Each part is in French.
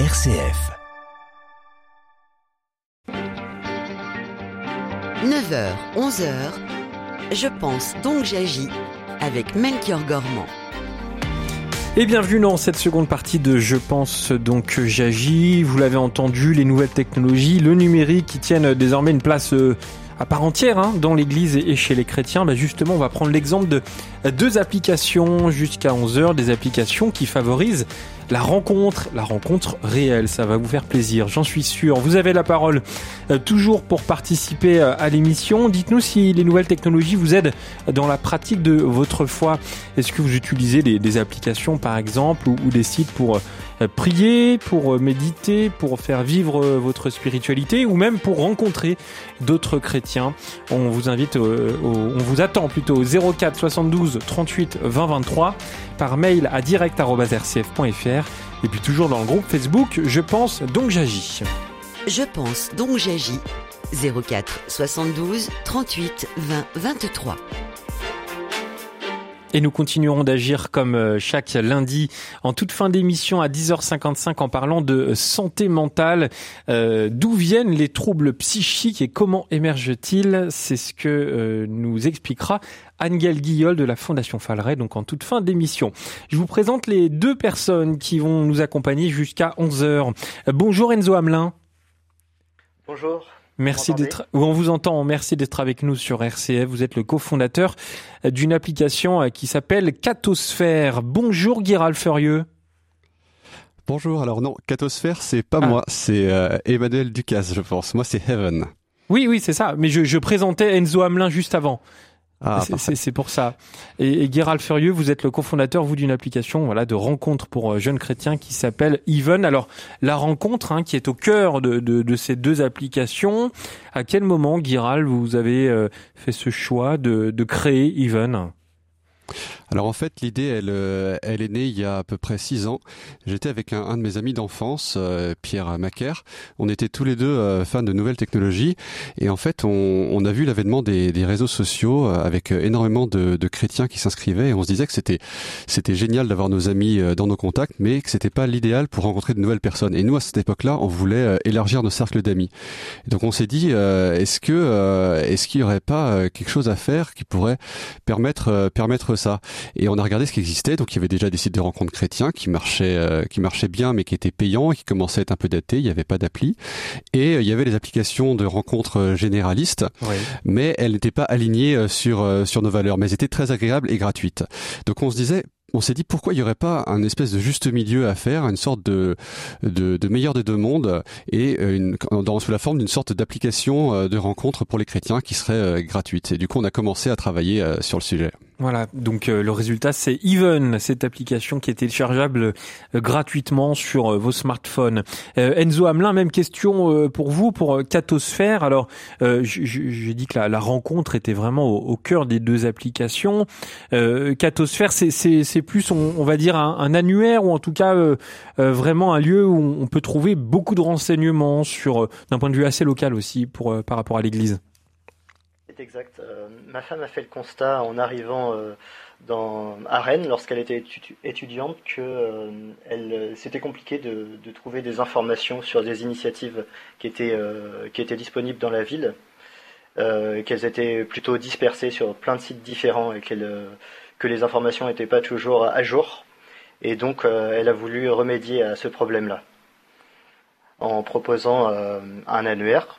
RCF. 9h, 11h, je pense donc j'agis avec Melchior Gormand. Et bienvenue dans cette seconde partie de Je pense donc j'agis. Vous l'avez entendu, les nouvelles technologies, le numérique qui tiennent désormais une place euh, à part entière hein, dans l'Église et chez les chrétiens. Bah justement, on va prendre l'exemple de deux applications jusqu'à 11h, des applications qui favorisent la rencontre, la rencontre réelle. Ça va vous faire plaisir, j'en suis sûr. Vous avez la parole euh, toujours pour participer euh, à l'émission. Dites-nous si les nouvelles technologies vous aident dans la pratique de votre foi. Est-ce que vous utilisez des, applications par exemple ou, ou des sites pour euh, prier, pour méditer, pour faire vivre votre spiritualité ou même pour rencontrer d'autres chrétiens On vous invite, on vous attend plutôt au 04 72 38 20 23 par mail à direct.rcf.fr et puis toujours dans le groupe Facebook Je pense donc j'agis. Je pense donc j'agis 04 72 38 20 23. Et nous continuerons d'agir comme euh, chaque lundi en toute fin d'émission à 10h55 en parlant de santé mentale. Euh, D'où viennent les troubles psychiques et comment émergent-ils? C'est ce que euh, nous expliquera Angel Guillol de la Fondation Falleret, donc en toute fin d'émission. Je vous présente les deux personnes qui vont nous accompagner jusqu'à 11h. Bonjour Enzo Hamelin. Bonjour. Merci d'être. On vous entend. Merci d'être avec nous sur RCF. Vous êtes le cofondateur d'une application qui s'appelle Catosphère. Bonjour Guiral Furieux. Bonjour. Alors non, Catosphère, c'est pas ah. moi, c'est euh, Emmanuel Ducasse, je pense. Moi, c'est Heaven. Oui, oui, c'est ça. Mais je, je présentais Enzo Hamelin juste avant. Ah, c'est pour ça. Et, et Guéral Furieux, vous êtes le cofondateur, vous, d'une application voilà, de rencontre pour euh, jeunes chrétiens qui s'appelle Even. Alors, la rencontre hein, qui est au cœur de, de, de, ces deux applications, à quel moment, Guéral, vous avez euh, fait ce choix de, de créer Even? Alors en fait, l'idée, elle, euh, elle est née il y a à peu près six ans. J'étais avec un, un, de mes amis d'enfance, euh, Pierre Macaire. On était tous les deux euh, fans de nouvelles technologies, et en fait, on, on a vu l'avènement des, des, réseaux sociaux avec énormément de, de chrétiens qui s'inscrivaient, et on se disait que c'était c'était génial d'avoir nos amis dans nos contacts, mais que c'était pas l'idéal pour rencontrer de nouvelles personnes. Et nous, à cette époque-là, on voulait élargir nos cercles d'amis. Donc on s'est dit, est-ce que est-ce qu'il y aurait pas quelque chose à faire qui pourrait permettre permettre ça? Et on a regardé ce qui existait. Donc il y avait déjà des sites de rencontres chrétiens qui marchaient, euh, qui marchaient bien, mais qui étaient payants et qui commençaient à être un peu datés. Il n'y avait pas d'appli. Et euh, il y avait les applications de rencontres euh, généralistes, oui. mais elles n'étaient pas alignées sur sur nos valeurs. Mais elles étaient très agréables et gratuites. Donc on se disait on s'est dit pourquoi il n'y aurait pas un espèce de juste milieu à faire, une sorte de, de, de meilleur des deux mondes et une, dans, sous la forme d'une sorte d'application de rencontre pour les chrétiens qui serait gratuite. Et du coup, on a commencé à travailler sur le sujet. Voilà, donc euh, le résultat c'est Even, cette application qui est téléchargeable euh, gratuitement sur euh, vos smartphones. Enzo Hamelin, même question pour vous, pour Catosphère. Alors, j'ai dit que la, rencontre était vraiment au, cœur des deux applications. Catosphère, c'est plus, on, on, va dire, un, un, annuaire ou en tout cas vraiment un lieu où on peut trouver beaucoup de renseignements sur, d'un point de vue assez local aussi, pour par rapport à l'Église. C'est exact. Euh, ma femme a fait le constat en arrivant euh, à Rennes lorsqu'elle était étu étudiante que euh, c'était compliqué de, trouver des informations sur des initiatives qui étaient, qui étaient disponibles dans la ville, qu'elles étaient plutôt dispersées sur plein de sites différents et que les informations n'étaient pas toujours à jour. Et donc elle a voulu remédier à ce problème-là en proposant un annuaire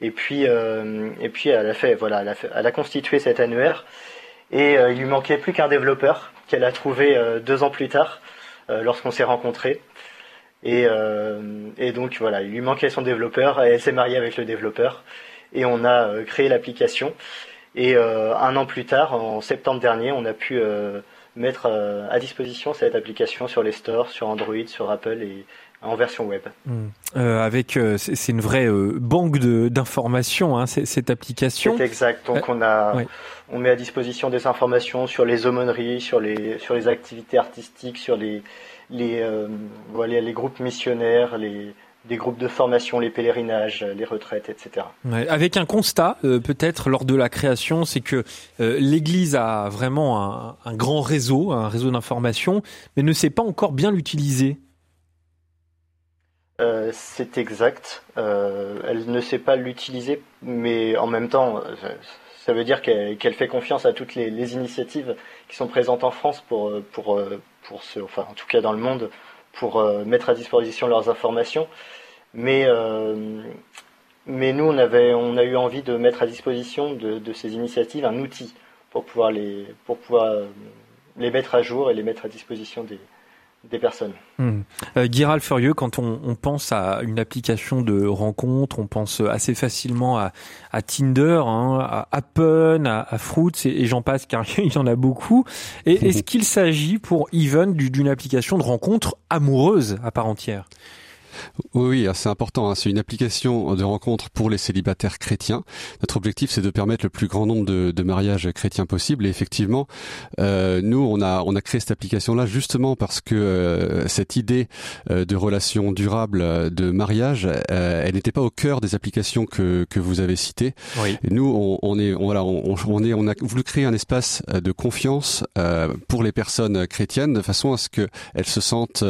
et puis, euh, et puis elle a fait, voilà, elle a, constitué cet annuaire. Et euh, il lui manquait plus qu'un développeur qu'elle a trouvé euh, deux ans plus tard, lorsqu'on s'est rencontrés. Et, et, donc voilà, il lui manquait son développeur. Et elle s'est mariée avec le développeur. Et on a créé l'application. Et un an plus tard, en septembre dernier, on a pu mettre à disposition cette application sur les stores, sur Android, sur Apple et, en version web. Mmh. Euh, avec, euh, c'est une vraie euh, banque d'informations, hein, cette application. C'est exact. Donc on a, ouais. on met à disposition des informations sur les aumôneries, sur les, sur les activités artistiques, sur les, les, euh, voilà, les groupes missionnaires, les, des groupes de formation, les pèlerinages, les retraites, etc. Ouais, avec un constat, euh, peut-être lors de la création, c'est que euh, l'Église a vraiment un, un, grand réseau, un réseau d'information, mais ne sait pas encore bien l'utiliser. Euh, c'est exact. Euh, elle ne sait pas l'utiliser, mais en même temps, ça veut dire qu'elle fait confiance à toutes les, initiatives qui sont présentes en France pour, pour, pour ce, enfin en tout cas dans le monde, pour mettre à disposition leurs informations. Mais, mais nous, on, avait, on a eu envie de mettre à disposition de, de ces initiatives un outil pour pouvoir les, pour pouvoir les mettre à jour et les mettre à disposition des, des personnes. Hmm. Euh, Furieux, quand on, pense à une application de rencontre, on pense assez facilement à, Tinder, hein, à Appen, à, Fruits et, j'en passe car il y en a beaucoup. Et est-ce qu'il s'agit pour Even d'une application de rencontre amoureuse à part entière? Oui, c'est important. Hein. C'est une application de rencontre pour les célibataires chrétiens. Notre objectif, c'est de permettre le plus grand nombre de, mariages chrétiens possibles. Et effectivement, euh, nous, on a on a créé cette application-là justement parce que euh, cette idée euh, de relation durable, de mariage, elle n'était pas au cœur des applications que que vous avez citées. Et nous, on, est on, voilà, on, on, est on a voulu créer un espace de confiance pour les personnes chrétiennes de façon à ce qu'elles se sentent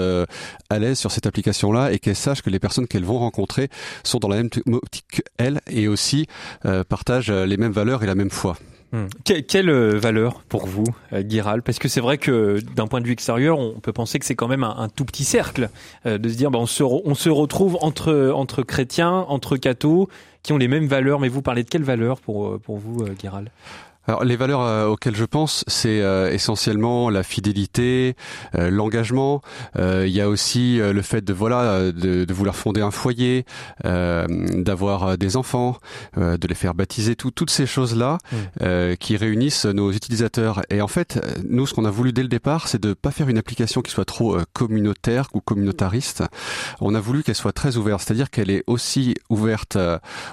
à l'aise sur cette application-là et qu'elles sachent que les personnes qu'elles vont rencontrer sont dans la même optique qu'elles et aussi euh, partagent les mêmes valeurs et la même foi. Hmm. quelle euh, valeur pour vous, euh, Guiral Parce que c'est vrai que d'un point de vue extérieur, on peut penser que c'est quand même un, tout petit cercle de se dire, bah, on, se retrouve entre chrétiens, entre cathos, qui ont les mêmes valeurs. Mais vous parlez de quelles valeurs pour pour vous, Guiral alors les valeurs euh, auxquelles je pense, c'est euh, essentiellement la fidélité, euh, l'engagement. il y a aussi le fait de voilà de, de vouloir fonder un foyer, d'avoir des enfants, de les faire baptiser, tout, toutes ces choses là mmh. qui réunissent nos utilisateurs. Et en fait, nous, ce qu'on a voulu dès le départ, c'est de pas faire une application qui soit trop communautaire ou communautariste. On a voulu qu'elle soit très ouverte, c'est-à-dire qu'elle est aussi ouverte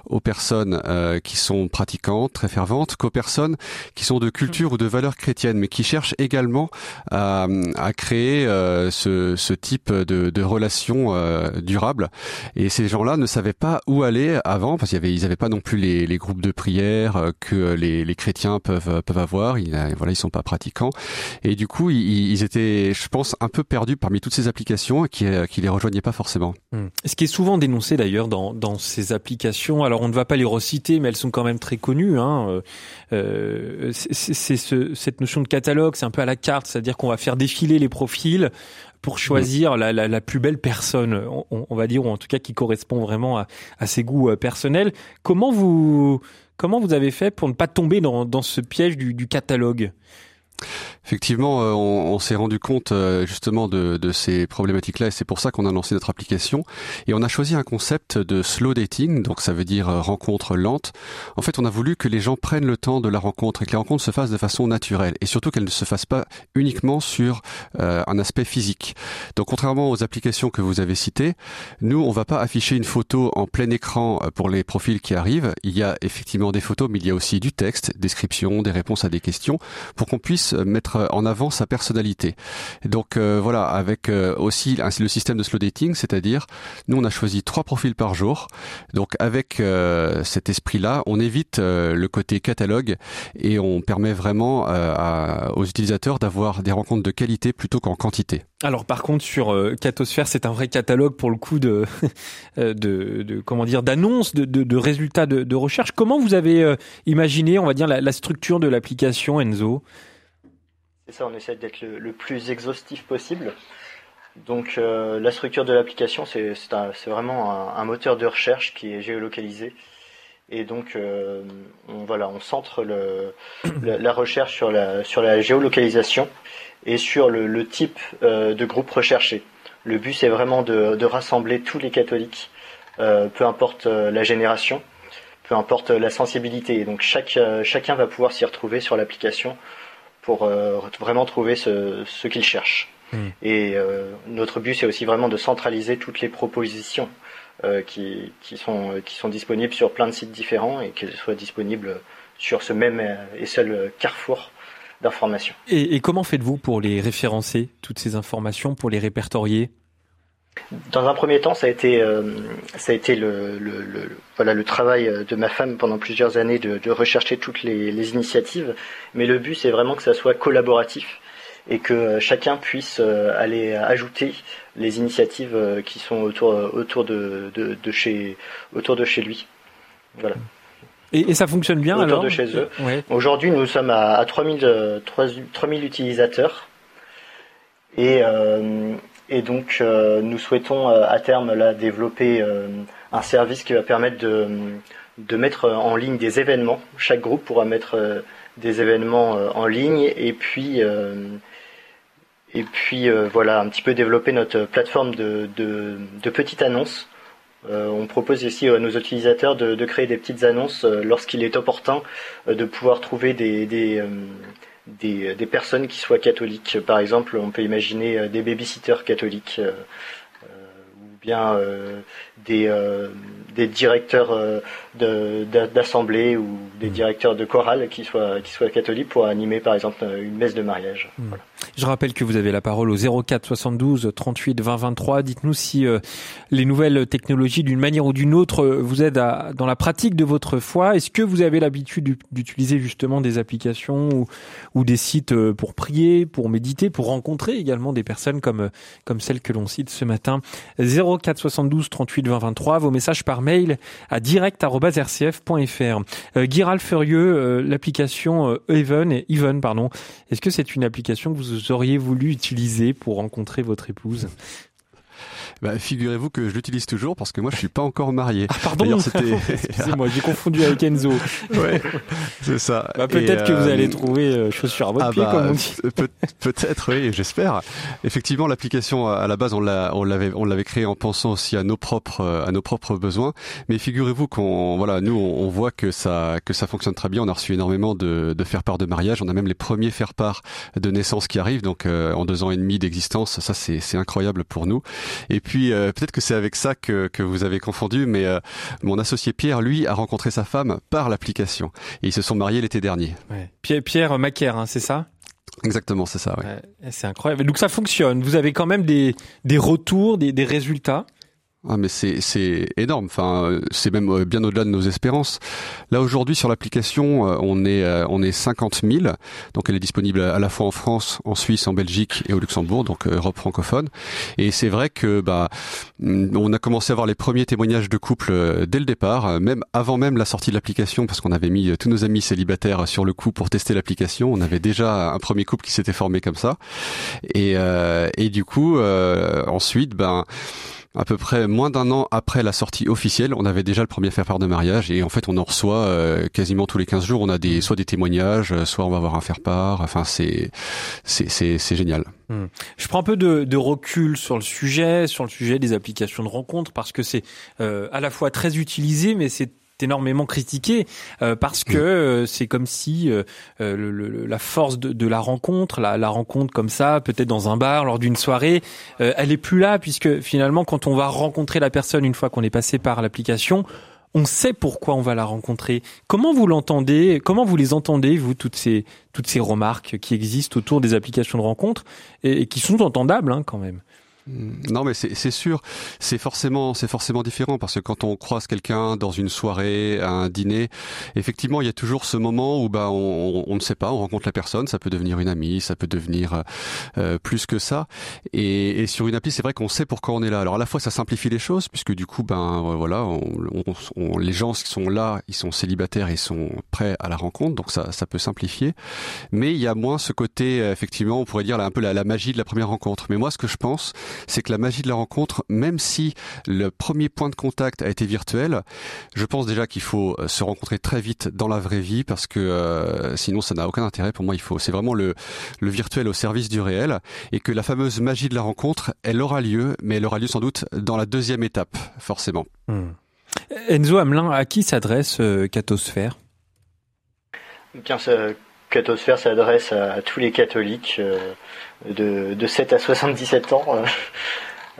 aux personnes qui sont pratiquantes, très ferventes, qu'aux personnes qui sont de culture ou de valeurs chrétiennes, mais qui cherchent également à, à créer euh, ce, ce, type de, de relations euh, durables. Et ces gens-là ne savaient pas où aller avant, parce qu'ils n'avaient avaient pas non plus les, les groupes de prière euh, que les, les, chrétiens peuvent peuvent avoir. Ils, voilà, ils sont pas pratiquants. Et du coup, ils, ils étaient, je pense, un peu perdus parmi toutes ces applications qui qui les rejoignaient pas forcément. Hmm. Ce qui est souvent dénoncé d'ailleurs dans, dans ces applications, alors on ne va pas les reciter, mais elles sont quand même très connues. Hein. Euh, c'est ce, cette notion de catalogue, c'est un peu à la carte, c'est-à-dire qu'on va faire défiler les profils pour choisir la, la, la, plus belle personne, on, on, va dire, ou en tout cas qui correspond vraiment à, à ses goûts euh, personnels. Comment vous comment vous avez fait pour ne pas tomber dans, dans ce piège du, du catalogue? Effectivement, euh, on, s'est rendu compte euh, justement de, ces problématiques-là et c'est pour ça qu'on a lancé notre application. Et on a choisi un concept de slow dating, donc ça veut dire euh, rencontre lente. En fait, on a voulu que les gens prennent le temps de la rencontre et que la rencontre se fasse de façon naturelle et surtout qu'elle ne se fasse pas uniquement sur un aspect physique. Donc, contrairement aux applications que vous avez citées, nous, on va pas afficher une photo en plein écran pour les profils qui arrivent. Il y a effectivement des photos, mais il y a aussi du texte, description, des réponses à des questions pour qu'on puisse mettre en avant sa personnalité. donc euh, voilà, avec euh, aussi le système de slow dating, c'est-à-dire nous on a choisi trois profils par jour. Donc avec euh, cet esprit-là, on évite le côté catalogue et on permet vraiment aux utilisateurs d'avoir des rencontres de qualité plutôt qu'en quantité. Alors par contre sur Catosphère, c'est un vrai catalogue pour le coup de comment dire d'annonces, de, résultats de, recherche. Comment vous avez imaginé, on va dire, la structure de l'application Enzo? C'est ça, on essaie d'être le, plus exhaustif possible. Donc euh, la structure de l'application, c'est vraiment un, moteur de recherche qui est géolocalisé. Et donc euh, on, voilà, on centre la, recherche sur la, géolocalisation et sur le, type euh, de groupe recherché. Le but c'est vraiment de, rassembler tous les catholiques, peu importe la génération, peu importe la sensibilité. Donc chacun va pouvoir s'y retrouver sur l'application pour euh, vraiment trouver ce, ce qu'ils cherchent. Hmm. Et euh, notre but, c'est aussi vraiment de centraliser toutes les propositions euh, qui, qui, sont, qui sont disponibles sur plein de sites différents et qu'elles soient disponibles sur ce même et seul carrefour d'informations. Et, et comment faites-vous pour les référencer, toutes ces informations, pour les répertorier? Dans un premier temps, ça a été, euh, ça a été le, le, le, voilà, le travail de ma femme pendant plusieurs années de, de rechercher toutes les, les, initiatives. Mais le but, c'est vraiment que ça soit collaboratif et que chacun puisse aller ajouter les initiatives qui sont autour, autour, de, de, chez, autour de chez lui. Voilà. Et, ça fonctionne bien autour alors de chez eux. Aujourd'hui, nous sommes à, à 3000, 3000 utilisateurs. Et, et donc, nous souhaitons à terme développer un service qui va permettre de, mettre en ligne des événements. Chaque groupe pourra mettre euh, des événements euh, en ligne et puis euh, et puis voilà un petit peu développer notre plateforme de, de, petites annonces. on propose ici à nos utilisateurs de, de créer des petites annonces lorsqu'il est opportun de pouvoir trouver des, des, des, des, personnes qui soient catholiques. Par exemple, on peut imaginer des babysitters catholiques ou bien des, des directeurs euh, d'assemblée ou des hmm. directeurs de chorale qui soient, qui soient catholiques pour animer par exemple une messe de mariage. Hmm. Je rappelle que vous avez la parole au 04 72 38 20 23. Dites-nous si euh, les nouvelles technologies d'une manière ou d'une autre euh, vous aident à, dans la pratique de votre foi. Est-ce que vous avez l'habitude d'utiliser justement des applications ou, ou, des sites pour prier, pour méditer, pour rencontrer également des personnes comme, comme celles que l'on cite ce matin? 04 72 38 20 23. Vos messages par mail à direct.rcf.fr. Euh, Furieux, euh, l'application euh, Even, Even pardon, est-ce que c'est une application que vous auriez voulu utiliser pour rencontrer votre épouse? Bah, Figurez-vous que je l'utilise toujours parce que moi je suis pas encore marié. Ah pardon, excusez-moi, j'ai confondu avec Enzo. ouais, c'est ça. Bah, peut-être que vous allez euh, trouver euh, chaussure à votre ah pied, bah, comme on dit. peut-être, oui, j'espère. Effectivement, l'application à la base, on l'a, on l'avait, on l'avait créée en pensant aussi à nos propres, à nos propres besoins. Mais figurez-vous qu'on, voilà, nous, on, voit que ça, que ça fonctionne très bien. On a reçu énormément de, de faire part de mariage. On a même les premiers faire part de naissance qui arrivent. Donc, euh, en deux ans et demi d'existence, ça, c'est, c'est incroyable pour nous. Et puis euh, peut-être que c'est avec ça que, que vous avez confondu, mais euh, mon associé Pierre, lui, a rencontré sa femme par l'application et ils se sont mariés l'été dernier. Ouais. Pierre, Pierre Macaire, hein, c'est ça? Exactement, c'est ça. Ouais. c'est incroyable. Donc ça fonctionne. Vous avez quand même des, des retours, des, des résultats? Ah mais c'est énorme. Enfin, c'est même euh, bien au-delà de nos espérances. Là aujourd'hui sur l'application, euh, on est euh, on est 50 000. Donc elle est disponible à la fois en France, en Suisse, en Belgique et au Luxembourg, donc Europe francophone. Et c'est vrai que bah mm, on a commencé à avoir les premiers témoignages de couples dès le départ, même avant même la sortie de l'application, parce qu'on avait mis tous nos amis célibataires sur le coup pour tester l'application. On avait déjà un premier couple qui s'était formé comme ça. Et et du coup ensuite ben à peu près moins d'un an après la sortie officielle, on avait déjà le premier faire part de mariage et en fait on en reçoit euh, quasiment tous les 15 jours. On a des soit des témoignages, euh, soit on va avoir un faire part. Enfin c'est génial. Hmm. Je prends un peu de, de, recul sur le sujet, sur le sujet des applications de rencontres parce que c'est euh, à la fois très utilisé, mais c'est énormément critiqué euh, parce que euh, c'est comme si euh, le, la force de, de la rencontre, la, la, rencontre comme ça, peut-être dans un bar lors d'une soirée, elle est plus là puisque finalement quand on va rencontrer la personne une fois qu'on est passé par l'application, on sait pourquoi on va la rencontrer. Comment vous l'entendez Comment vous les entendez vous toutes ces toutes ces remarques qui existent autour des applications de rencontre et, qui sont entendables hein, quand même? Non, mais c'est sûr, c'est forcément, c'est forcément différent parce que quand on croise quelqu'un dans une soirée, un dîner, effectivement, il y a toujours ce moment où bah on, on, ne sait pas, on rencontre la personne, ça peut devenir une amie, ça peut devenir euh, plus que ça. Et, et sur une appli, c'est vrai qu'on sait pourquoi on est là. Alors à la fois, ça simplifie les choses puisque du coup, ben voilà, on, les gens qui sont là, ils sont célibataires, ils sont prêts à la rencontre, donc ça, ça peut simplifier. Mais il y a moins ce côté, effectivement, on pourrait dire là, un peu la, la magie de la première rencontre. Mais moi, ce que je pense c'est que la magie de la rencontre, même si le premier point de contact a été virtuel, je pense déjà qu'il faut euh, se rencontrer très vite dans la vraie vie parce que euh, sinon ça n'a aucun intérêt. Pour moi, il faut, c'est vraiment le, le virtuel au service du réel et que la fameuse magie de la rencontre, elle aura lieu, mais elle aura lieu sans doute dans la deuxième étape, forcément. Hmm. Enzo Hamelin, à qui s'adresse euh, Catosphère? Bien, Catosphère s'adresse à, tous les catholiques de, de 7 à 77 ans. Euh,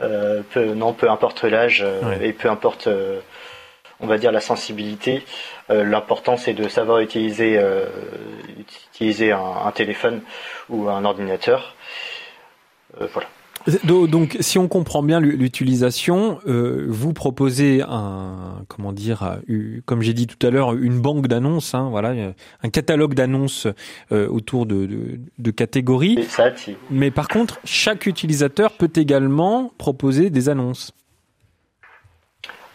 euh, peu, non, peu importe l'âge euh, et peu importe, on va dire, la sensibilité. L'important, c'est de savoir utiliser, utiliser un, téléphone ou un ordinateur. voilà. Donc, si on comprend bien l'utilisation, euh, vous proposez un, comment dire, comme j'ai dit tout à l'heure, une banque d'annonces, hein, voilà, un catalogue d'annonces euh, autour de, de, catégories. Ça, Mais par contre, chaque utilisateur peut également proposer des annonces.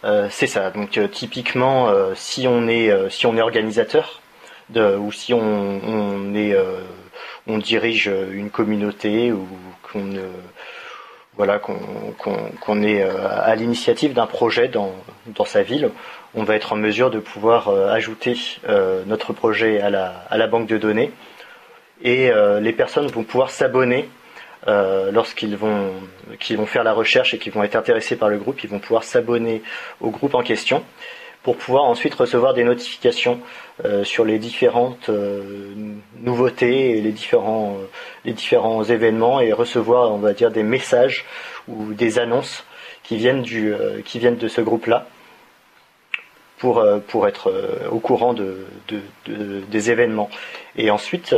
Euh, c'est ça. Donc typiquement, si on est si on est organisateur de, ou si on, on est on dirige une communauté ou qu'on voilà qu'on est euh, à l'initiative d'un projet dans, dans sa ville, on va être en mesure de pouvoir euh, ajouter euh, notre projet à la, à la banque de données. Et les personnes vont pouvoir s'abonner lorsqu'ils vont, qu'ils vont faire la recherche et qu'ils vont être intéressés par le groupe, ils vont pouvoir s'abonner au groupe en question pour pouvoir ensuite recevoir des notifications euh, sur les différentes euh, nouveautés et les différents, euh, les différents événements et recevoir, on va dire, des messages ou des annonces qui viennent, du, qui viennent de ce groupe-là pour, pour être au courant de, des événements. Et ensuite,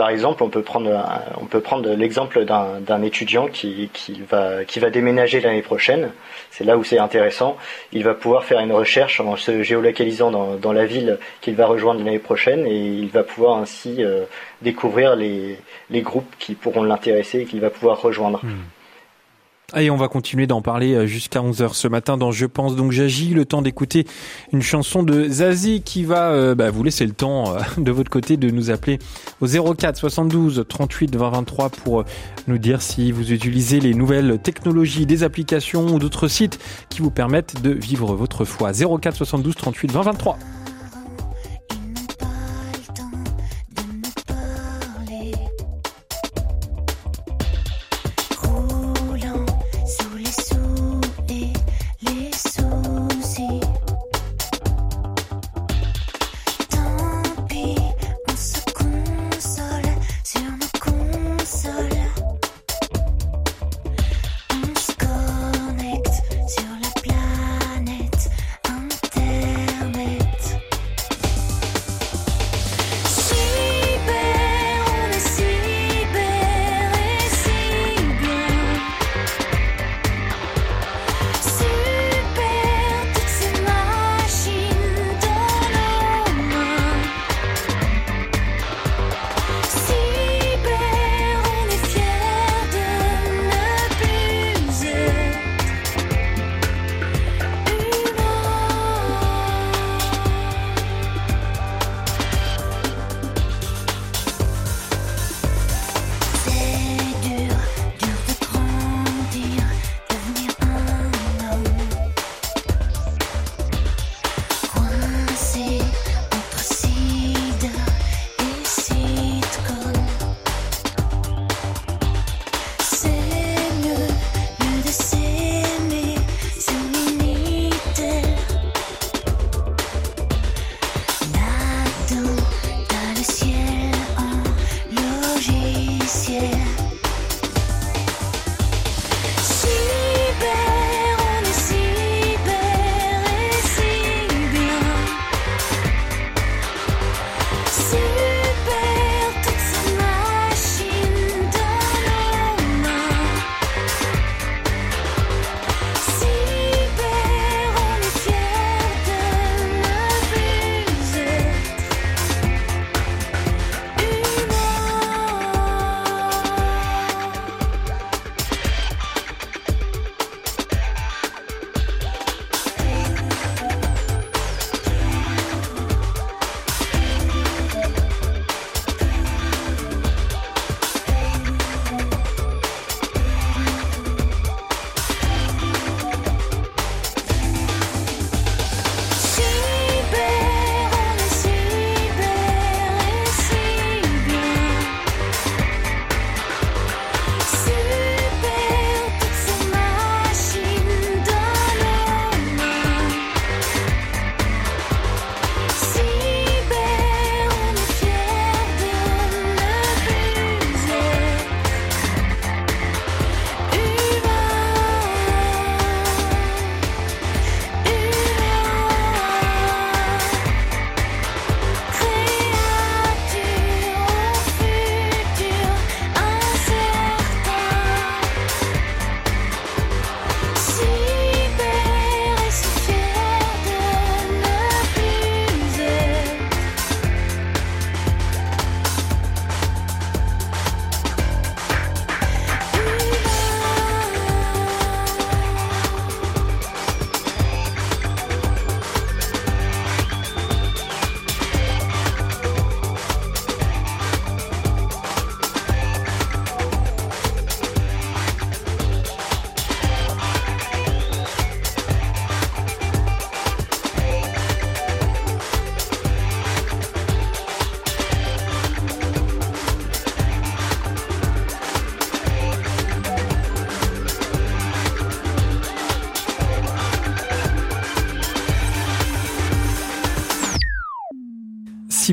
par exemple, on peut prendre, l'exemple d'un étudiant qui, va, déménager l'année prochaine. C'est là où c'est intéressant. Il va pouvoir faire une recherche en se géolocalisant dans, la ville qu'il va rejoindre l'année prochaine et il va pouvoir ainsi euh, découvrir les, les, groupes qui pourront l'intéresser et qu'il va pouvoir rejoindre. Hmm. Et on va continuer d'en parler euh, jusqu'à 11h ce matin dans Je pense donc j'agis. Le temps d'écouter une chanson de Zazie qui va euh, bah, vous laisser le temps euh, de votre côté de nous appeler au 04 72 38 20 23 pour nous dire si vous utilisez les nouvelles technologies, des applications ou d'autres sites qui vous permettent de vivre votre foi. 04 72 38 20 23.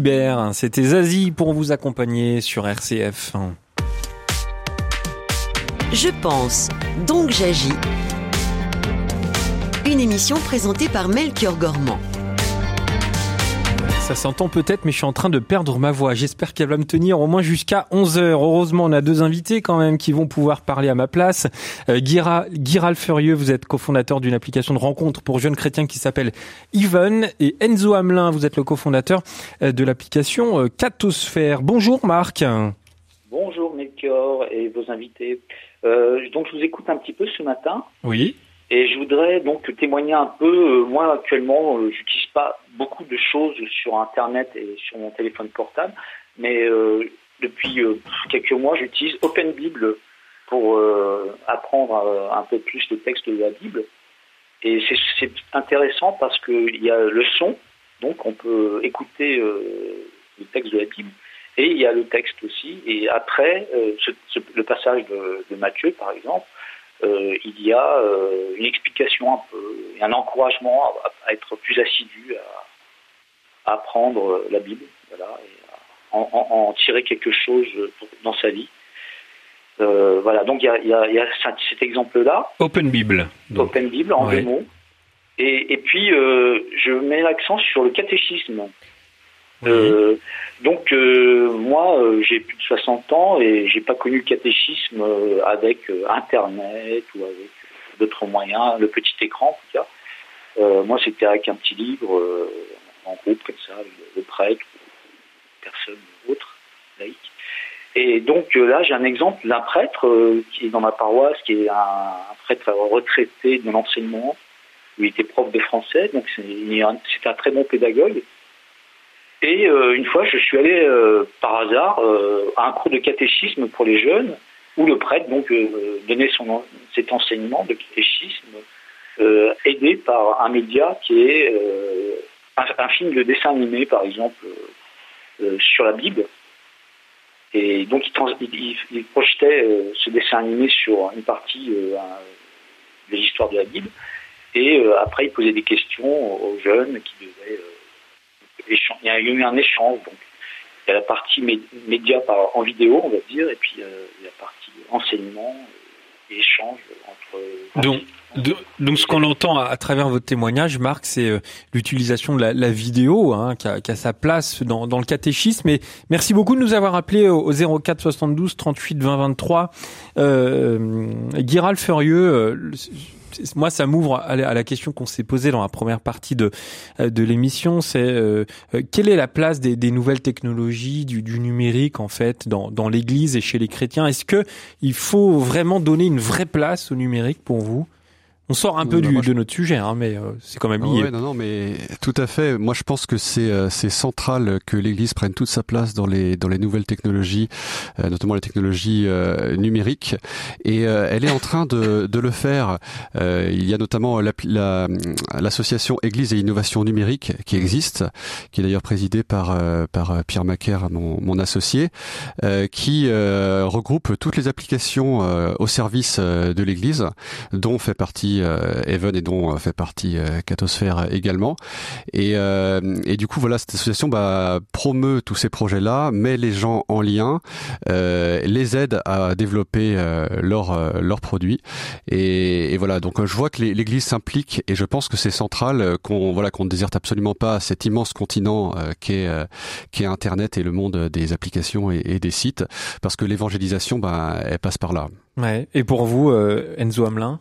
Cyber. C'était Zazie pour vous accompagner sur RCF. Je pense, donc j'agis. Une émission présentée par Melchior Gormand. Ça s'entend peut-être, mais je suis en train de perdre ma voix. J'espère qu'elle va me tenir au moins jusqu'à 11 heures. Heureusement, on a deux invités quand même qui vont pouvoir parler à ma place. Euh, Guiral Furieux, vous êtes cofondateur d'une application de rencontre pour jeunes chrétiens qui s'appelle Even. Et Enzo Hamelin, vous êtes le cofondateur euh, de l'application euh, Catosphère. Bonjour Marc. Bonjour Melchior et vos invités. Euh, donc je vous écoute un petit peu ce matin. Oui. Et je voudrais donc témoigner un peu. moi actuellement, j'utilise pas beaucoup de choses sur Internet et sur mon téléphone portable, mais euh, depuis euh, quelques mois, j'utilise Open Bible pour euh, apprendre un peu plus les textes de la Bible. Et c'est intéressant parce qu'il y a le son, donc on peut écouter le texte de la Bible, et il y a le texte aussi. Et après, le passage de, de, Matthieu, par exemple, il y a une explication un peu, un encouragement à, à être plus assidu à, apprendre la Bible, voilà, et en, tirer quelque chose dans sa vie. Euh, voilà, donc il y a, cet exemple-là. Open Bible. Open Bible en deux mots. Et, puis euh, je mets l'accent sur le catéchisme. Euh, donc moi j'ai plus de 60 ans et j'ai pas connu le catéchisme avec Internet ou avec d'autres moyens, le petit écran en tout cas. moi c'était avec un petit livre en groupe comme ça, le, prêtre, personne autre, laïque. Et donc euh, là, j'ai un exemple d'un prêtre euh, qui est dans ma paroisse, qui est un, prêtre retraité de l'enseignement, où il était prof de français, donc c'est un très bon pédagogue. Et euh, une fois, je suis allé par hasard à un cours de catéchisme pour les jeunes, où le prêtre donc donnait son, cet enseignement de catéchisme, aidé par un média qui est un, film de dessin animé, par exemple, euh, euh, sur la Bible. Et donc, il, projetait euh, ce dessin animé sur une partie de l'histoire de la Bible. Et après, il posait des questions aux jeunes qui devaient. Il y a eu un échange. Donc, il y a la partie média en vidéo, on va dire, et puis la partie enseignement et échange entre. Donc, donc, ce qu'on entend à, travers votre témoignage, Marc, c'est euh, l'utilisation de la, vidéo hein, qui, a, sa place dans, le catéchisme. Et merci beaucoup de nous avoir appelé au, 04 72 38 20 23. Euh, Guiral Furieux, euh, moi, ça m'ouvre à, la question qu'on s'est posée dans la première partie de, euh, de l'émission. C'est quelle est la place des, nouvelles technologies, du, du, numérique en fait, dans, dans l'Église et chez les chrétiens? Est-ce que il faut vraiment donner une vraie place au numérique pour vous? On sort un peu du, de notre sujet, hein, mais euh, c'est quand même lié. Ouais, non, non, mais tout à fait. Moi, je pense que c'est euh, central que l'Église prenne toute sa place dans les dans les nouvelles technologies, euh, notamment les technologies numériques. Et elle est en train de, de le faire. il y a notamment l'association la, Église et Innovation Numérique qui existe, qui est d'ailleurs présidée par par Pierre Macaire, mon, mon associé, qui regroupe toutes les applications au service de l'Église, dont fait partie euh, Even et dont euh, fait partie euh, Catosphère également. Et, et du coup, voilà, cette association bah, promeut tous ces projets-là, met les gens en lien, les aide à développer leurs produits. Et, voilà, donc je vois que l'Église s'implique et je pense que c'est central qu'on voilà qu'on ne déserte absolument pas cet immense continent qu'est qu'est Internet et le monde des applications et, des sites, parce que l'évangélisation, bah, elle passe par là. Et pour vous, Enzo Hamelin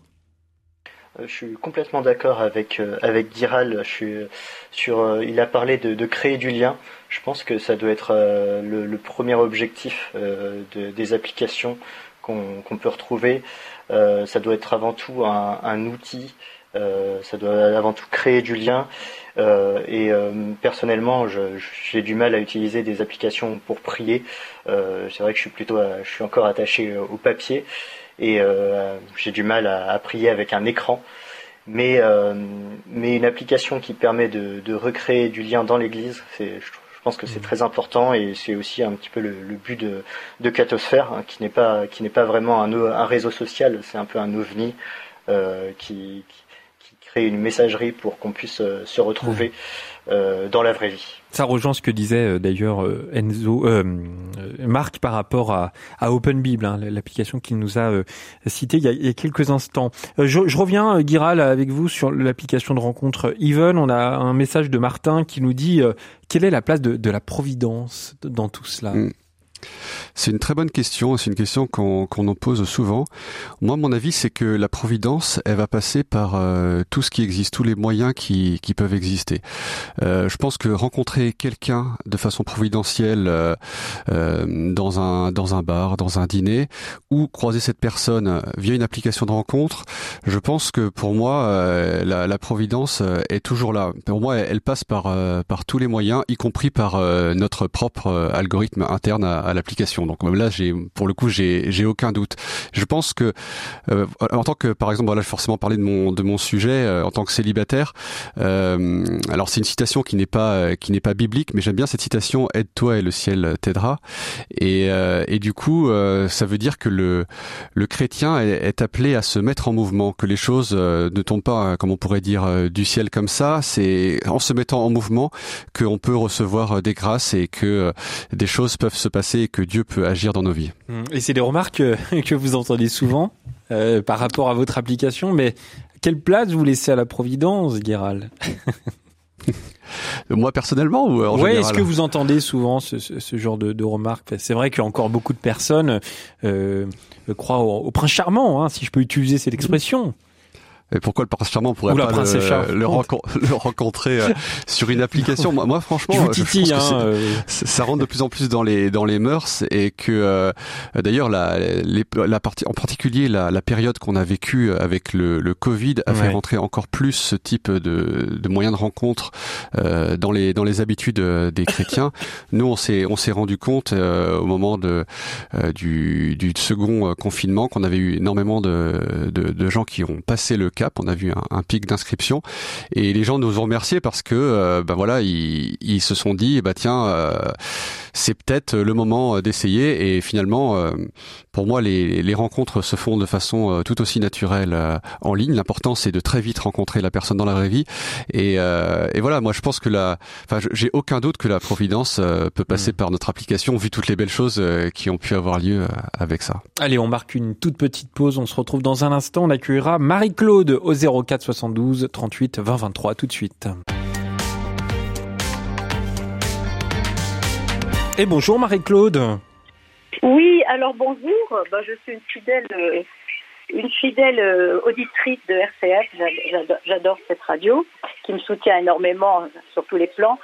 je suis complètement d'accord avec euh, avec Giral. Je suis sur. Euh, il a parlé de, de, créer du lien. Je pense que ça doit être le, le, premier objectif de, des applications qu'on peut retrouver. ça doit être avant tout un, un outil. ça doit avant tout créer du lien. et personnellement, j'ai du mal à utiliser des applications pour prier. C'est vrai que je suis plutôt, je suis encore attaché au papier et euh, j'ai du mal à, prier avec un écran. Mais, euh, mais une application qui permet de, de recréer du lien dans l'Église, c'est, je, pense que c'est très important et c'est aussi un petit peu le, le but de, de Catosphère, hein, qui n'est pas qui n'est pas vraiment un, un réseau social, c'est un peu un ovni euh, qui, qui crée une messagerie pour qu'on puisse se retrouver dans la vraie vie. Ça rejoint ce que disait d'ailleurs Enzo, Marc par rapport à, à Open Bible, hein, l'application qu'il nous a citée il y a, il y a, quelques instants. Je, je reviens, Giral, avec vous sur l'application de rencontre Even. On a un message de Martin qui nous dit quelle est la place de, de la providence dans tout cela? Mm. C'est une très bonne question, c'est une question qu'on en pose souvent. Moi, mon avis, c'est que la providence, elle va passer par euh, tout ce qui existe, tous les moyens qui, qui peuvent exister. Euh, je pense que rencontrer quelqu'un de façon providentielle euh, dans un dans un bar, dans un dîner, ou croiser cette personne via une application de rencontre, je pense que pour moi, la, la, providence est toujours là. Pour moi, elle, passe par par tous les moyens, y compris par notre propre algorithme interne à, à l'application. Donc là, pour le coup, j'ai aucun doute. Je pense que euh, en tant que par exemple, voilà, je forcément parler de mon de mon sujet euh, en tant que célibataire. Euh, alors c'est une citation qui n'est pas qui n'est pas biblique, mais j'aime bien cette citation aide-toi et le ciel t'aidera. Et et du coup, ça veut dire que le le chrétien est, est, appelé à se mettre en mouvement, que les choses ne tombent pas, comme on pourrait dire, du ciel comme ça. C'est en se mettant en mouvement qu'on peut recevoir des grâces et que des choses peuvent se passer que Dieu peut agir dans nos vies. Mmh. Et c'est des remarques que vous entendez souvent euh, par rapport à votre application, mais quelle place vous laissez à la providence, Guéral Moi personnellement ou en est-ce que vous entendez souvent ce, ce, genre de, de remarques C'est vrai qu'il y a encore beaucoup de personnes euh, croient au, au, prince charmant, hein, si je peux utiliser cette expression. Et pourquoi le prince charmant pourrait pas le, le, rencontrer euh, sur une application? Moi, moi, franchement, je, pense que euh. ça rentre de plus en plus dans les dans les mœurs et que euh, d'ailleurs la, la partie en particulier la, la période qu'on a vécue avec le, le Covid a fait rentrer encore plus ce type de, de moyens de rencontre euh, dans les dans les habitudes des chrétiens. Nous on s'est on s'est rendu compte au moment de du, du second confinement qu'on avait eu énormément de, de, de gens qui ont passé le cap. On a vu un, pic d'inscription et les gens nous ont remerciés parce que euh, ben voilà, ils, ils, se sont dit bah tiens, euh, c'est peut-être le moment d'essayer et finalement euh, pour moi les, les, rencontres se font de façon tout aussi naturelle en ligne. L'important c'est de très vite rencontrer la personne dans la vraie vie et, et voilà, moi je pense que la enfin j'ai aucun doute que la providence peut passer mm. par notre application vu toutes les belles choses qui ont pu avoir lieu avec ça. Allez, on marque une toute petite pause, on se retrouve dans un instant, on accueillera Marie-Claude au 04 72 38 20 23 tout de suite. Et bonjour Marie-Claude. Oui, alors bonjour. Bah, je suis une fidèle, euh, une fidèle euh, auditrice de RCF. J'adore cette radio qui me soutient énormément sur tous les plans.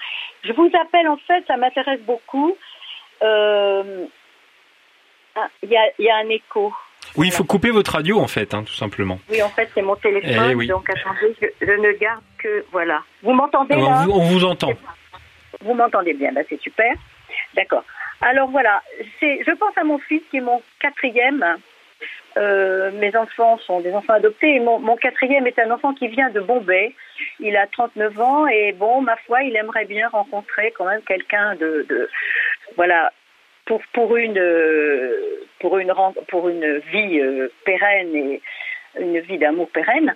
Je vous appelle en fait, ça m'intéresse beaucoup. Euh, ah, il y a un écho. Oui, il faut couper votre radio en fait, hein, tout simplement. Oui, en fait, c'est mon téléphone, eh donc attendez, je, ne garde que voilà. Vous m'entendez là on, vous entend. Vous m'entendez bien, bah, c'est super. D'accord. Alors voilà, c'est, je pense à mon fils qui est mon quatrième. Euh, mes enfants sont des enfants adoptés et mon, mon, quatrième est un enfant qui vient de Bombay. Il a 39 ans et bon, ma foi, il aimerait bien rencontrer quand même quelqu'un de, de voilà pour pour une pour une pour une vie euh, pérenne et une vie d'amour pérenne.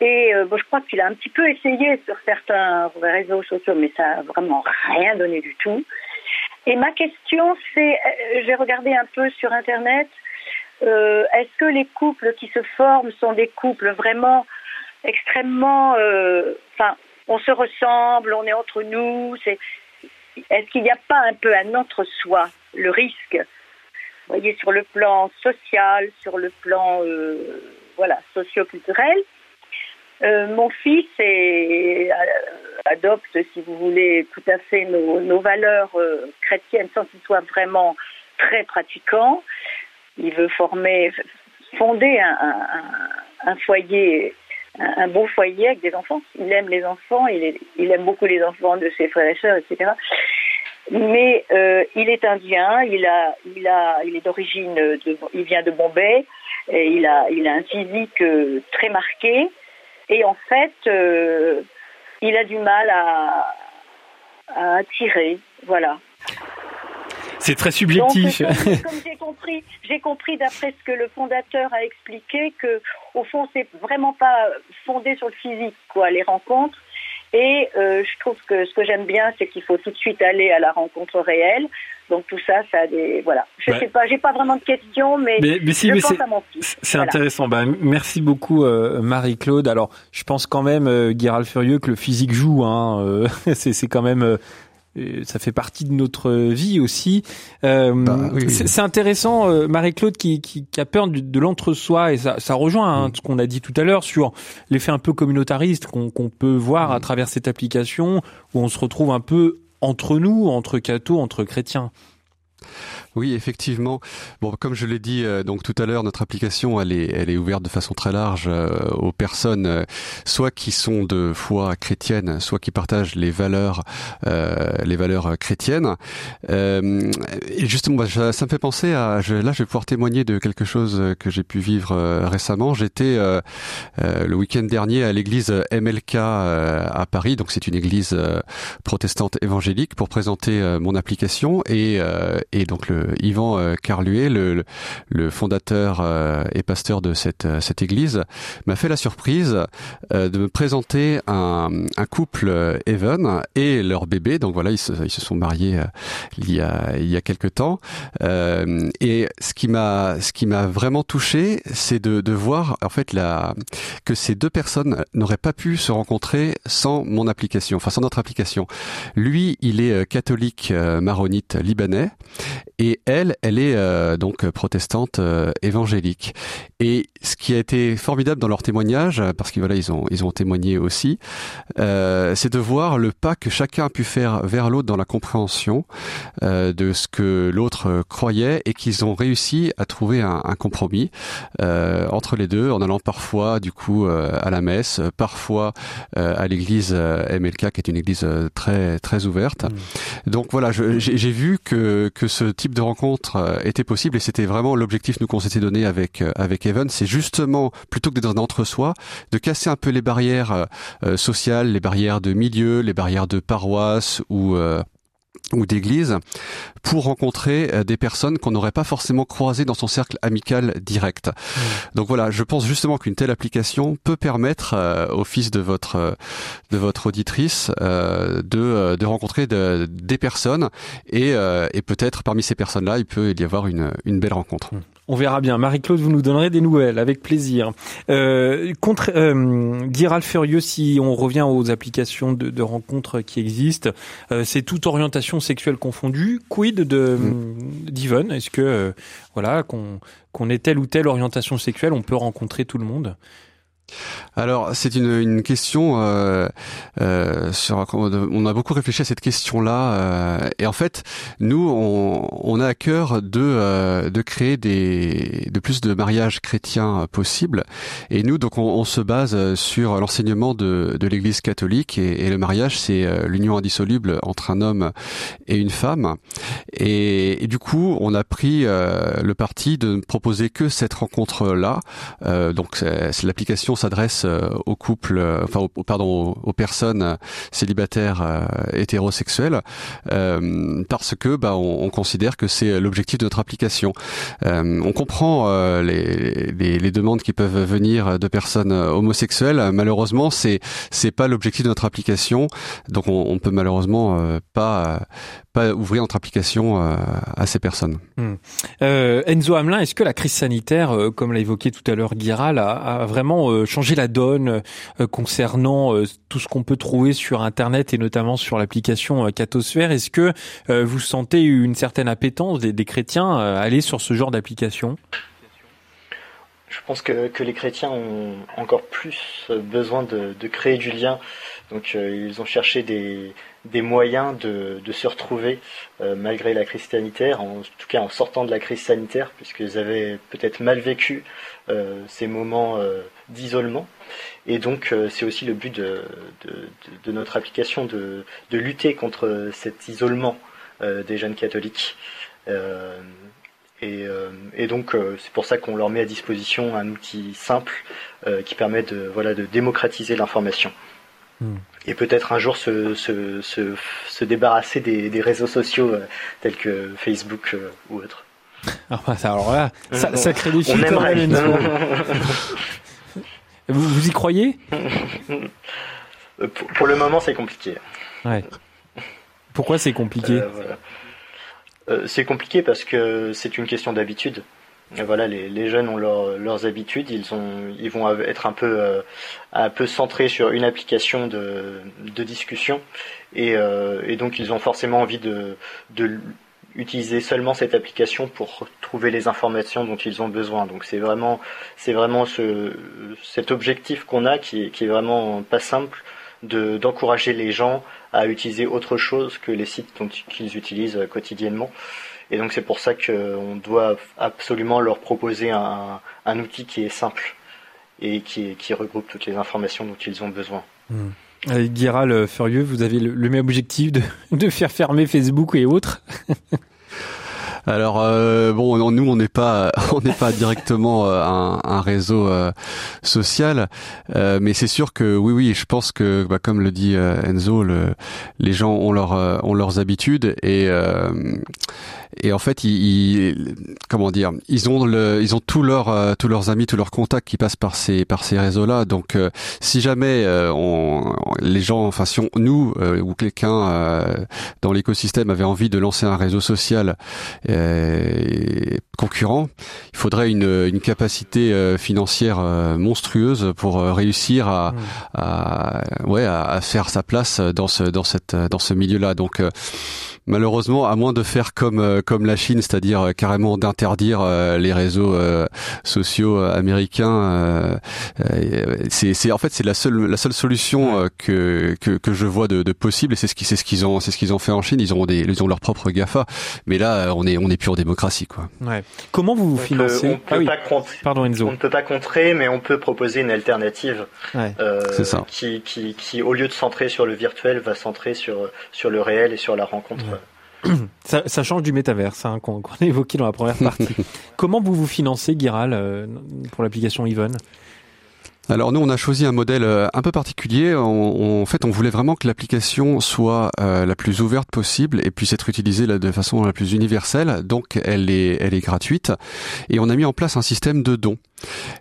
Et euh, bon, je crois qu'il a un petit peu essayé sur certains réseaux sociaux, mais ça n'a vraiment rien donné du tout. Et ma question, c'est, euh, j'ai regardé un peu sur Internet, euh, est-ce que les couples qui se forment sont des couples vraiment extrêmement, enfin, on se ressemble, on est entre nous, c'est, est-ce qu'il n'y a pas un peu un entre-soi le risque vous voyez, sur le plan social, sur le plan euh, voilà, socio-culturel. Euh, mon fils euh, adopte, si vous voulez, tout à fait nos, valeurs euh, chrétiennes sans qu'il soit vraiment très pratiquant. Il veut former, fonder un, foyer, un, beau foyer avec des enfants. Il aime les enfants, il, il aime beaucoup les enfants de ses frères et sœurs, etc mais euh, il est indien, il a, il a, il est d'origine, il vient de Bombay, et il a, il a un physique euh, très marqué, et en fait, euh, il a du mal à, à attirer, voilà. C'est très subjectif. comme, j'ai compris, j'ai compris d'après ce que le fondateur a expliqué que au fond c'est vraiment pas fondé sur le physique quoi les rencontres. Et euh, je trouve que ce que j'aime bien, c'est qu'il faut tout de suite aller à la rencontre réelle. Donc tout ça, ça a des voilà. Je sais pas, j'ai pas vraiment de questions, mais, mais, si, je pense à mon fils. C'est intéressant. Ben, merci beaucoup euh, Marie-Claude. Alors je pense quand même, euh, Guéral Furieux, que le physique joue. Hein, euh, c'est quand même ça fait partie de notre vie aussi. Euh, bah, c'est intéressant, euh, Marie-Claude qui, qui, qui, a peur de, l'entre-soi et ça, ça rejoint hein, mm. ce qu'on a dit tout à l'heure sur l'effet un peu communautariste qu'on peut voir à mm. travers cette application où on se retrouve un peu entre nous, entre cathos, entre chrétiens. Oui, effectivement. Bon, comme je l'ai dit euh, donc tout à l'heure, notre application elle est elle est ouverte de façon très large euh, aux personnes euh, soit qui sont de foi chrétienne, soit qui partagent les valeurs les valeurs chrétiennes. et justement, bah, ça, me fait penser à je, là je vais pouvoir témoigner de quelque chose que j'ai pu vivre récemment. J'étais le week-end dernier à l'église MLK à Paris, donc c'est une église protestante évangélique pour présenter mon application et et donc le Yvan euh, Carluet, le, fondateur euh, et pasteur de cette, euh, église, m'a fait la surprise de me présenter un, couple Even et leur bébé. Donc voilà, ils se, sont mariés il y a il y a quelque temps. et ce qui m'a vraiment touché, c'est de, voir en fait que ces deux personnes n'auraient pas pu se rencontrer sans mon application, enfin sans notre application. Lui, il est catholique maronite libanais et elle, elle est euh, donc protestante euh, évangélique. Et ce qui a été formidable dans leur témoignage, parce que voilà, ils ont ils ont témoigné aussi, euh, c'est de voir le pas que chacun a pu faire vers l'autre dans la compréhension de ce que l'autre croyait et qu'ils ont réussi à trouver un, un compromis entre les deux, en allant parfois du coup à la messe, parfois à l'église MLK qui est une église très très ouverte. Mmh. Donc voilà, j'ai vu que que ce type de rencontre euh, était possible et c'était vraiment l'objectif nous qu'on s'était donné avec euh, avec Evan, c'est justement plutôt que d'être dans entre-soi, de casser un peu les barrières euh, sociales, les barrières de milieu, les barrières de paroisse ou ou d'église pour rencontrer euh, des personnes qu'on n'aurait pas forcément croisées dans son cercle amical direct. Mmh. Donc voilà, je pense justement qu'une telle application peut permettre euh, au fils de votre euh, de votre auditrice de, de rencontrer des personnes et, et peut-être parmi ces personnes-là, il peut y avoir une, une belle rencontre. Mmh. On verra bien. Marie-Claude, vous nous donnerez des nouvelles, avec plaisir. Euh, contre euh, Furieux, si on revient aux applications de, rencontres qui existent, euh, c'est toute orientation sexuelle confondue. Quid de mm. Est-ce que euh, voilà qu'on qu'on ait telle ou telle orientation sexuelle, on peut rencontrer tout le monde? Alors c'est une, question euh, euh, sur on a beaucoup réfléchi à cette question là euh, et en fait nous on, on a à cœur de euh, de créer des de plus de mariages chrétiens possibles et nous donc on, se base sur l'enseignement de, de l'Église catholique et, et le mariage c'est l'union indissoluble entre un homme et une femme et, et du coup on a pris le parti de ne proposer que cette rencontre là donc c'est l'application s'adresse euh, aux couples, euh, enfin, pardon, aux, personnes euh, célibataires hétérosexuelles, parce que bah, on, considère que c'est l'objectif de notre application. on comprend les, demandes qui peuvent venir de personnes homosexuelles. Malheureusement, c'est c'est pas l'objectif de notre application, donc on, on peut malheureusement pas ouvrir notre application à ces personnes. Hmm. Enzo Hamelin, est-ce que la crise sanitaire, comme l'a évoqué tout à l'heure Guiral, a vraiment changer la donne euh, concernant euh, tout ce qu'on peut trouver sur Internet et notamment sur l'application euh, Catosphère. Est-ce que vous sentez une certaine appétence des, chrétiens à aller sur ce genre d'application? Je pense que, les chrétiens ont encore plus besoin de, créer du lien. Donc ils ont cherché des, moyens de, se retrouver malgré la crise sanitaire, en tout cas en sortant de la crise sanitaire, puisqu'ils avaient peut-être mal vécu ces moments d'isolement. Et donc euh, c'est aussi le but de, notre application de, lutter contre cet isolement euh, des jeunes catholiques. Euh, et, donc c'est pour ça qu'on leur met à disposition un outil simple qui permet de, voilà, de démocratiser l'information. Hmm. et peut-être un jour se, se, se, se débarrasser des, des, réseaux sociaux tels que Facebook ou autres. Ah, bah, alors là, ça, ça crée des On aimerait. vous, vous y croyez pour, pour, le moment, c'est compliqué. Ouais. Pourquoi c'est compliqué voilà. Euh, c'est compliqué parce que c'est une question d'habitude. Voilà, les, les, jeunes ont leur, leurs habitudes, ils, ont, ils vont être un peu, euh, un peu centrés sur une application de, de discussion et, euh, et, donc ils ont forcément envie de, de utiliser seulement cette application pour trouver les informations dont ils ont besoin. Donc c'est vraiment, c'est vraiment ce, cet objectif qu'on a qui, qui est vraiment pas simple de, d'encourager les gens à utiliser autre chose que les sites qu'ils utilisent quotidiennement. Et donc c'est pour ça qu'on doit absolument leur proposer un, un, outil qui est simple et qui, qui, regroupe toutes les informations dont ils ont besoin. Mmh. Avec Furieux, vous avez le, même objectif de, de faire fermer Facebook et autres? Alors euh, bon, nous on n'est pas on n'est pas directement euh, un, un, réseau euh, social, euh, mais c'est sûr que oui oui, je pense que bah, comme le dit euh, Enzo, le, les gens ont leur ont leurs habitudes et et en fait ils, ils, comment dire, ils ont le ils ont tous leurs tous leurs amis, tous leurs contacts qui passent par ces par ces réseaux là. Donc si jamais on les gens, enfin si on, nous ou quelqu'un dans l'écosystème avait envie de lancer un réseau social euh, concurrents, il faudrait une, une capacité euh, financière euh, monstrueuse pour réussir à, mmh. à ouais à, à, faire sa place dans ce dans cette dans ce milieu-là. Donc malheureusement, à moins de faire comme euh, comme la Chine, c'est-à-dire euh, carrément d'interdire euh, les réseaux sociaux américains, c'est en fait c'est la seule la seule solution que, que, que je vois de, de possible et c'est ce qui c'est ce qu'ils ont c'est ce qu'ils ont fait en Chine. Ils ont des ils ont leur propre Gafa, mais là on est on est pure démocratie quoi. Ouais. Comment vous vous financez on peut, ah, oui. pas Pardon Enzo. On ne peut pas contrer, mais on peut proposer une alternative ouais. euh, qui, qui qui au lieu de centrer sur le virtuel va centrer sur sur le réel et sur la rencontre. Ouais. Ça, ça, change du métaverse hein, qu'on qu a évoqué dans la première partie. Comment vous vous financez, Giral, euh, pour l'application Even alors nous, on a choisi un modèle euh, un peu particulier. On, on, en fait, on voulait vraiment que l'application soit euh, la plus ouverte possible et puisse être utilisée de façon la plus universelle. Donc, elle est, elle est gratuite. Et on a mis en place un système de dons.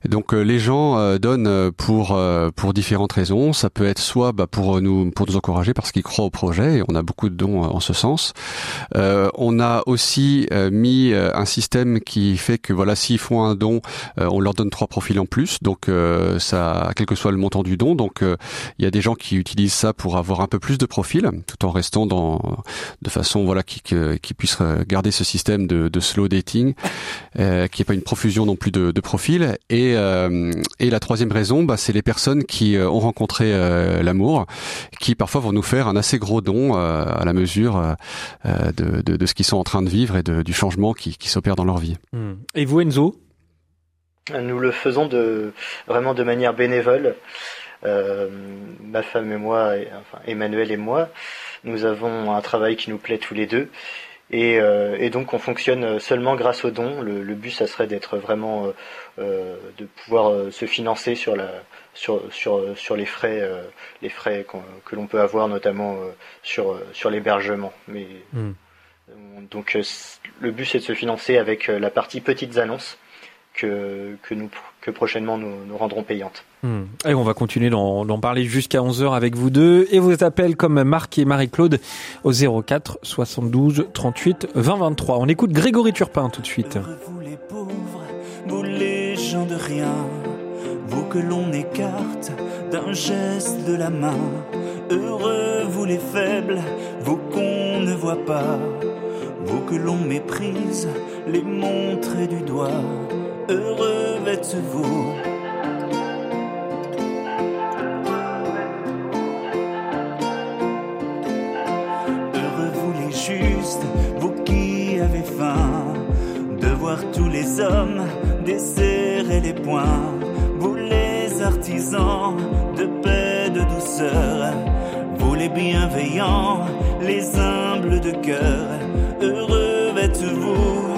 Donc, euh, les gens euh, donnent euh, pour pour différentes raisons. Ça peut être soit bah, pour nous pour nous encourager parce qu'ils croient au projet. Et on a beaucoup de dons en ce sens. on a aussi mis un système qui fait que voilà, s'ils font un don, on leur donne trois profils en plus. Donc ça quel que soit le montant du don. Donc, il y a des gens qui utilisent ça pour avoir un peu plus de profil, tout en restant dans de façon voilà qui, qui puissent garder ce système de, slow dating, qui est pas une profusion non plus de profils. Et, euh, et la troisième raison, bah, c'est les personnes qui euh, ont rencontré euh, l'amour, qui parfois vont nous faire un assez gros don euh, à la mesure de, de, de, ce qu'ils sont en train de vivre et de, du changement qui, qui s'opère dans leur vie. Mmh. Et vous, Enzo? Nous le faisons de vraiment de manière bénévole. Euh, ma femme et moi, et, enfin Emmanuel et moi, nous avons un travail qui nous plaît tous les deux. Et, euh, et donc on fonctionne seulement grâce aux dons. Le, le but, ça serait d'être vraiment, euh, de pouvoir euh, se financer sur la, sur sur sur les frais, euh, les frais que l'on peut avoir, notamment euh, sur sur l'hébergement. Mais mm. donc le but, c'est de se financer avec la partie petites annonces que, que, nous, que prochainement nous, nous rendrons payantes. Mmh. Et on va continuer d'en parler jusqu'à 11h avec vous deux. Et vos appels comme Marc et Marie-Claude au 04 72 38 20 23. On écoute Grégory Turpin tout de suite. Vous les pauvres, vous les gens de rien, vous que l'on écarte d'un geste de la main. Heureux, vous les faibles, vous qu'on ne voit pas, vous que l'on méprise, les montrer du doigt heureux êtes-vous. Heureux vous les justes, vous qui avez faim, de voir tous les hommes desserrer les poings, vous les artisans de paix, de douceur, vous les bienveillants, les humbles de cœur, heureux êtes-vous.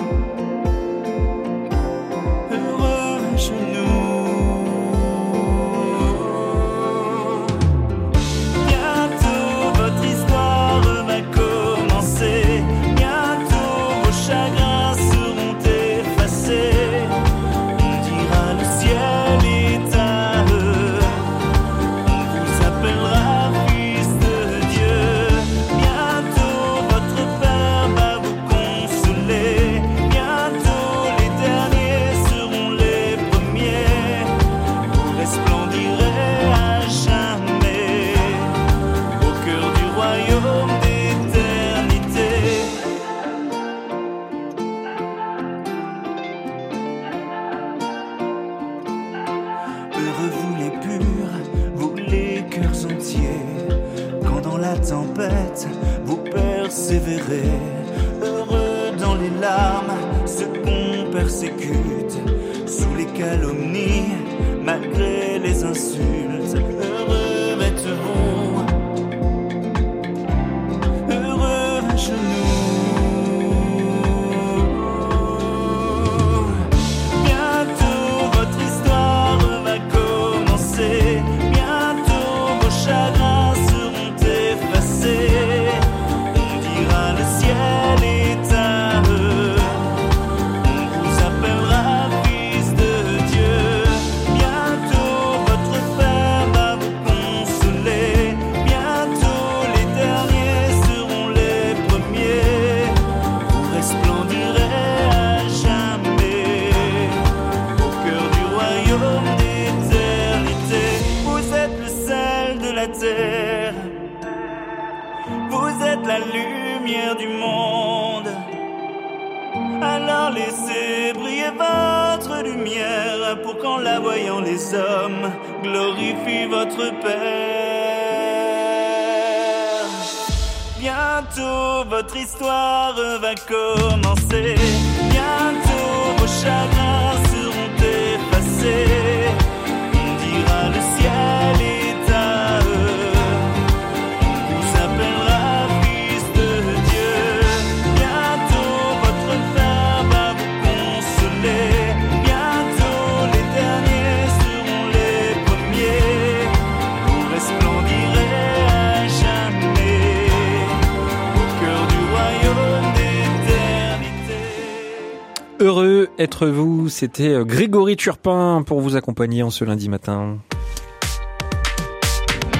C'était euh, Grégory Turpin pour vous accompagner en ce lundi matin.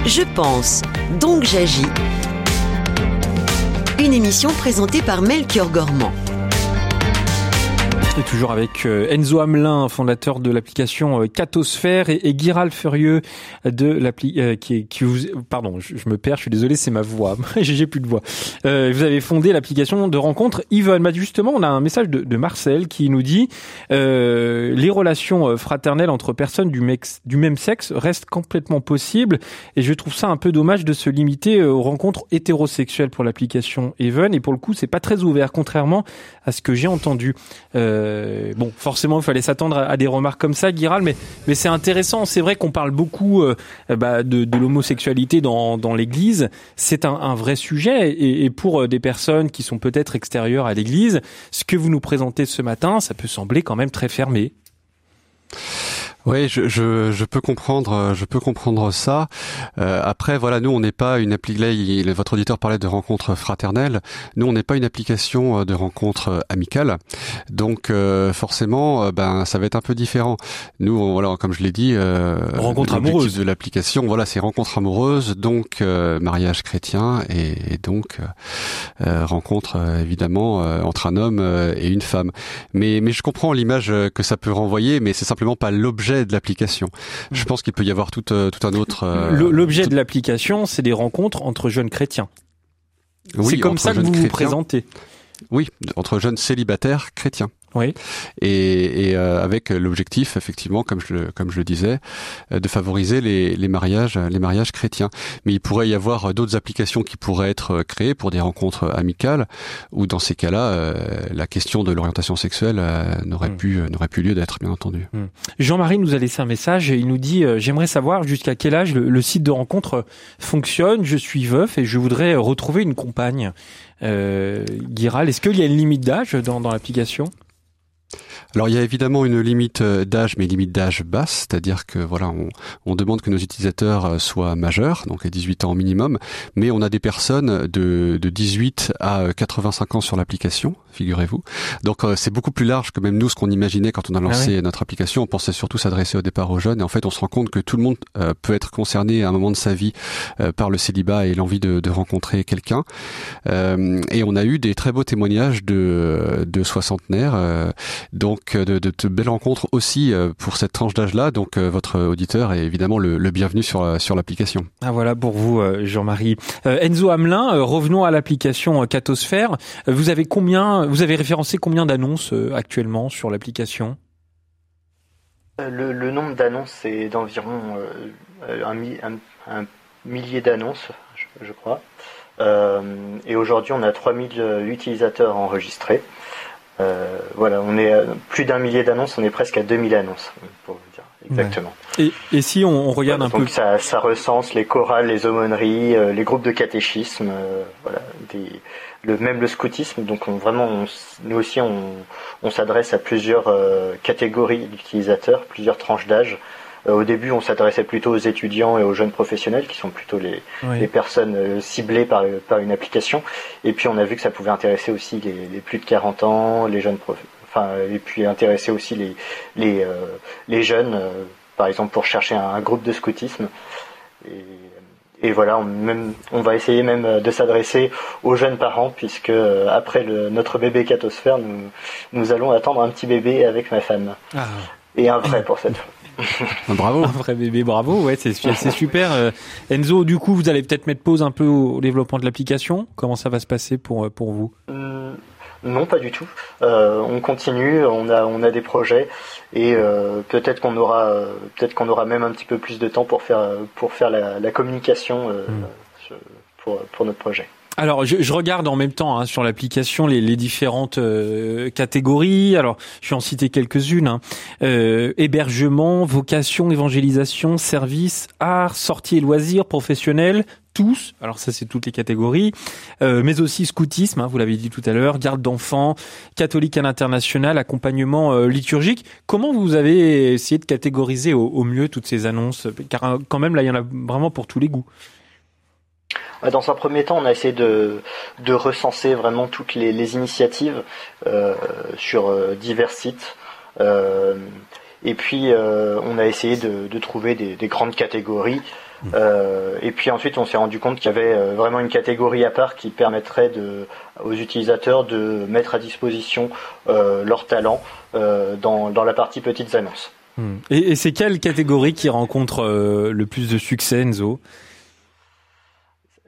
Je pense, donc j'agis. Une émission présentée par Melchior Gormand. Et toujours avec euh, Enzo Hamelin, fondateur de l'application euh, Catosphère, et, et Guiral Furieux de l'appli euh, qui, qui vous pardon, je, je me perds, je suis désolé, c'est ma voix, j'ai plus de voix. Euh, vous avez fondé l'application de rencontre Yvonne. Bah, justement, on a un message de, de Marcel qui nous dit euh, les relations euh, fraternelles entre personnes du, mex- du même sexe restent complètement possibles, et je trouve ça un peu dommage de se limiter aux rencontres hétérosexuelles pour l'application Even. Et pour le coup, c'est pas très ouvert, contrairement à ce que j'ai entendu. Bon, forcément, il fallait s'attendre à, des remarques comme ça, Guiral, mais, c'est intéressant. C'est vrai qu'on parle beaucoup euh, bah, de, l'homosexualité dans, l'Église. C'est un, vrai sujet. Et, et pour euh, des personnes qui sont peut-être extérieures à l'Église, ce que vous nous présentez ce matin, ça peut sembler quand même très fermé. Oui, je, je, je peux comprendre, euh, je peux comprendre ça. Euh, après, voilà, nous, on n'est pas une appli. Votre auditeur parlait de rencontres fraternelles. Nous, on n'est pas une application euh, de rencontres euh, amicales. Donc, euh, forcément, ben, ça va être un peu différent. Nous, on- voilà, comme je l'ai dit, euh, Rencontre amoureuse. de l'application, voilà, c'est rencontre amoureuse, donc euh, mariage chrétien et, et donc rencontre évidemment euh, entre un homme et une femme. Mais, mais je comprends l'image que ça peut renvoyer, mais c'est simplement pas l'objet de l'application. Je pense qu'il peut y avoir tout, euh, tout un autre. euh, L'objet tout- de l'application, c'est des rencontres entre jeunes chrétiens. oui, c'est comme ça que vous vous présentez. Oui, entre jeunes célibataires chrétiens. Oui. Et, et euh, avec l'objectif, effectivement, comme je, le- comme je le disais, euh, de favoriser les, les mariages, les mariages chrétiens. Mais il pourrait y avoir d'autres applications qui pourraient être euh, créées pour des rencontres amicales, où dans ces cas-là, euh, la question de l'orientation sexuelle euh, n'aurait Mm. pu, n'aurait plus lieu d'être, bien entendu. Jean-Marie nous a laissé un message et il nous dit euh, J'aimerais savoir jusqu'à quel âge le, le site de rencontre euh, fonctionne. Je suis veuf et je voudrais euh, retrouver une compagne. Euh, Guiral, est-ce qu'il y a une limite d'âge dans, dans l'application? Alors il y a évidemment une limite euh, d'âge, mais limite d'âge basse, c'est-à-dire que voilà, on, demande que nos utilisateurs euh, soient majeurs, donc à 18 ans minimum, mais on a des personnes de, de 18 à euh, 85 ans sur l'application, figurez-vous. Donc euh, c'est beaucoup plus large que même nous ce qu'on imaginait quand on a lancé notre application. On pensait surtout s'adresser au départ aux jeunes, et en fait on se rend compte que tout le monde euh, peut être concerné à un moment de sa vie euh, par le célibat et l'envie de, de rencontrer quelqu'un. Et on a eu des très beaux témoignages de, de soixantenaires. donc de, de, de belles rencontres aussi pour cette tranche d'âge-là. Donc votre auditeur est évidemment le, le bienvenu sur, sur l'application. Ah voilà pour vous, Jean-Marie. Enzo Hamelin, revenons à l'application Catosphère. Vous avez combien Vous avez référencé combien d'annonces euh, actuellement sur l'application? Euh, Le, le nombre d'annonces est d'environ euh, un, mi- un- un millier d'annonces, je, je crois. et aujourd'hui, on a 3000 utilisateurs enregistrés. voilà, on est à plus d'un millier d'annonces, on est presque à 2000 annonces, pour vous dire exactement. Et, et, si on, regarde un peu... Ça, ça, recense les chorales, les aumôneries, les groupes de catéchisme, voilà, des, le, même le scoutisme. Donc on, vraiment, nous aussi, on, on s'adresse à plusieurs catégories d'utilisateurs, plusieurs tranches d'âge. Euh, au début, on s'adressait plutôt aux étudiants et aux jeunes professionnels, qui sont plutôt les, les personnes euh, ciblées par, par une application. Et puis, on a vu que ça pouvait intéresser aussi les, les plus de 40 ans, les jeunes enfin, et puis intéresser aussi les, les, euh, les jeunes, par exemple, pour chercher un, groupe de scoutisme. Et, et voilà, on, même, on va essayer même de s'adresser aux jeunes parents, puisque après le, notre bébé catosphère, nous, nous allons attendre un petit bébé avec ma femme. Ah. Et un vrai pour cette fois. bravo. Un vrai bébé, bravo. Ouais, c'est super. Euh, Enzo, du coup, vous allez peut-être mettre pause un peu au développement de l'application. Comment ça va se passer pour euh, pour vous? Euh, Non, pas du tout. on continue. On a on a des projets et peut-être qu'on aura peut-être qu'on aura même un petit peu plus de temps pour faire pour faire la, communication hmm. pour pour notre projet. Alors, je, je, regarde en même temps hein, sur l'application les, les, différentes euh, catégories. Alors, je vais en citer quelques-unes. Hein. Euh, hébergement, vocation, évangélisation, service, art, sortie et loisirs, professionnels, tous. Alors ça, c'est toutes les catégories. Euh, mais aussi scoutisme, hein, vous l'avez dit tout à l'heure, garde d'enfants, catholique à l'international, accompagnement euh, liturgique. Comment vous avez essayé de catégoriser au, au mieux toutes ces annonces? Car quand même, là, il y en a vraiment pour tous les goûts. Bah, dans un premier temps, on a essayé de, de recenser vraiment toutes les, les initiatives euh, sur euh, divers sites. Euh, et puis, euh, on a essayé de, de trouver des, des, grandes catégories. Mmh. Euh, et puis ensuite, on s'est rendu compte qu'il y avait euh, vraiment une catégorie à part qui permettrait de, aux utilisateurs de mettre à disposition leurs talents dans, dans la partie petites annonces. Mmh. Et, et c'est quelle catégorie qui rencontre le plus de succès, Enzo?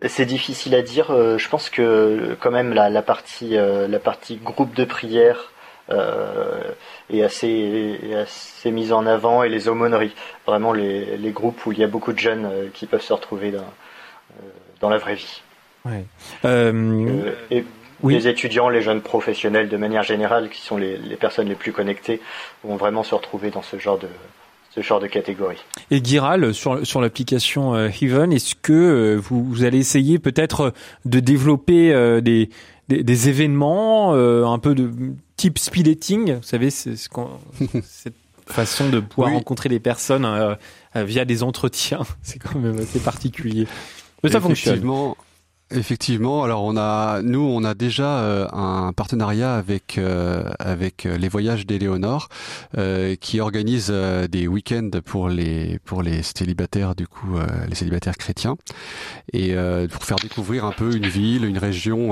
C'est difficile à dire. Euh, je pense que quand même la, partie euh, la partie groupe de prière euh, est assez assez mise en avant et les aumôneries, vraiment les, les groupes où il y a beaucoup de jeunes qui peuvent se retrouver dans dans la vraie vie. et Les étudiants, les jeunes professionnels de manière générale, qui sont les, les personnes les plus connectées, vont vraiment se retrouver dans ce genre de, ce genre de catégorie. Et Giral, sur, sur l'application euh, Heaven, est-ce que euh, vous, vous, allez essayer peut-être de développer euh, des, des, des, événements un peu de type speed dating Vous savez, c'est ce cette façon de pouvoir rencontrer des personnes via des entretiens. C'est quand même assez particulier. Mais ça fonctionne. Effectivement, alors on a, nous, on a déjà euh, un partenariat avec euh, avec euh, les voyages d'Éléonore, qui organise des week-ends pour les pour les célibataires du coup, les célibataires chrétiens, et pour faire découvrir un peu une ville, une région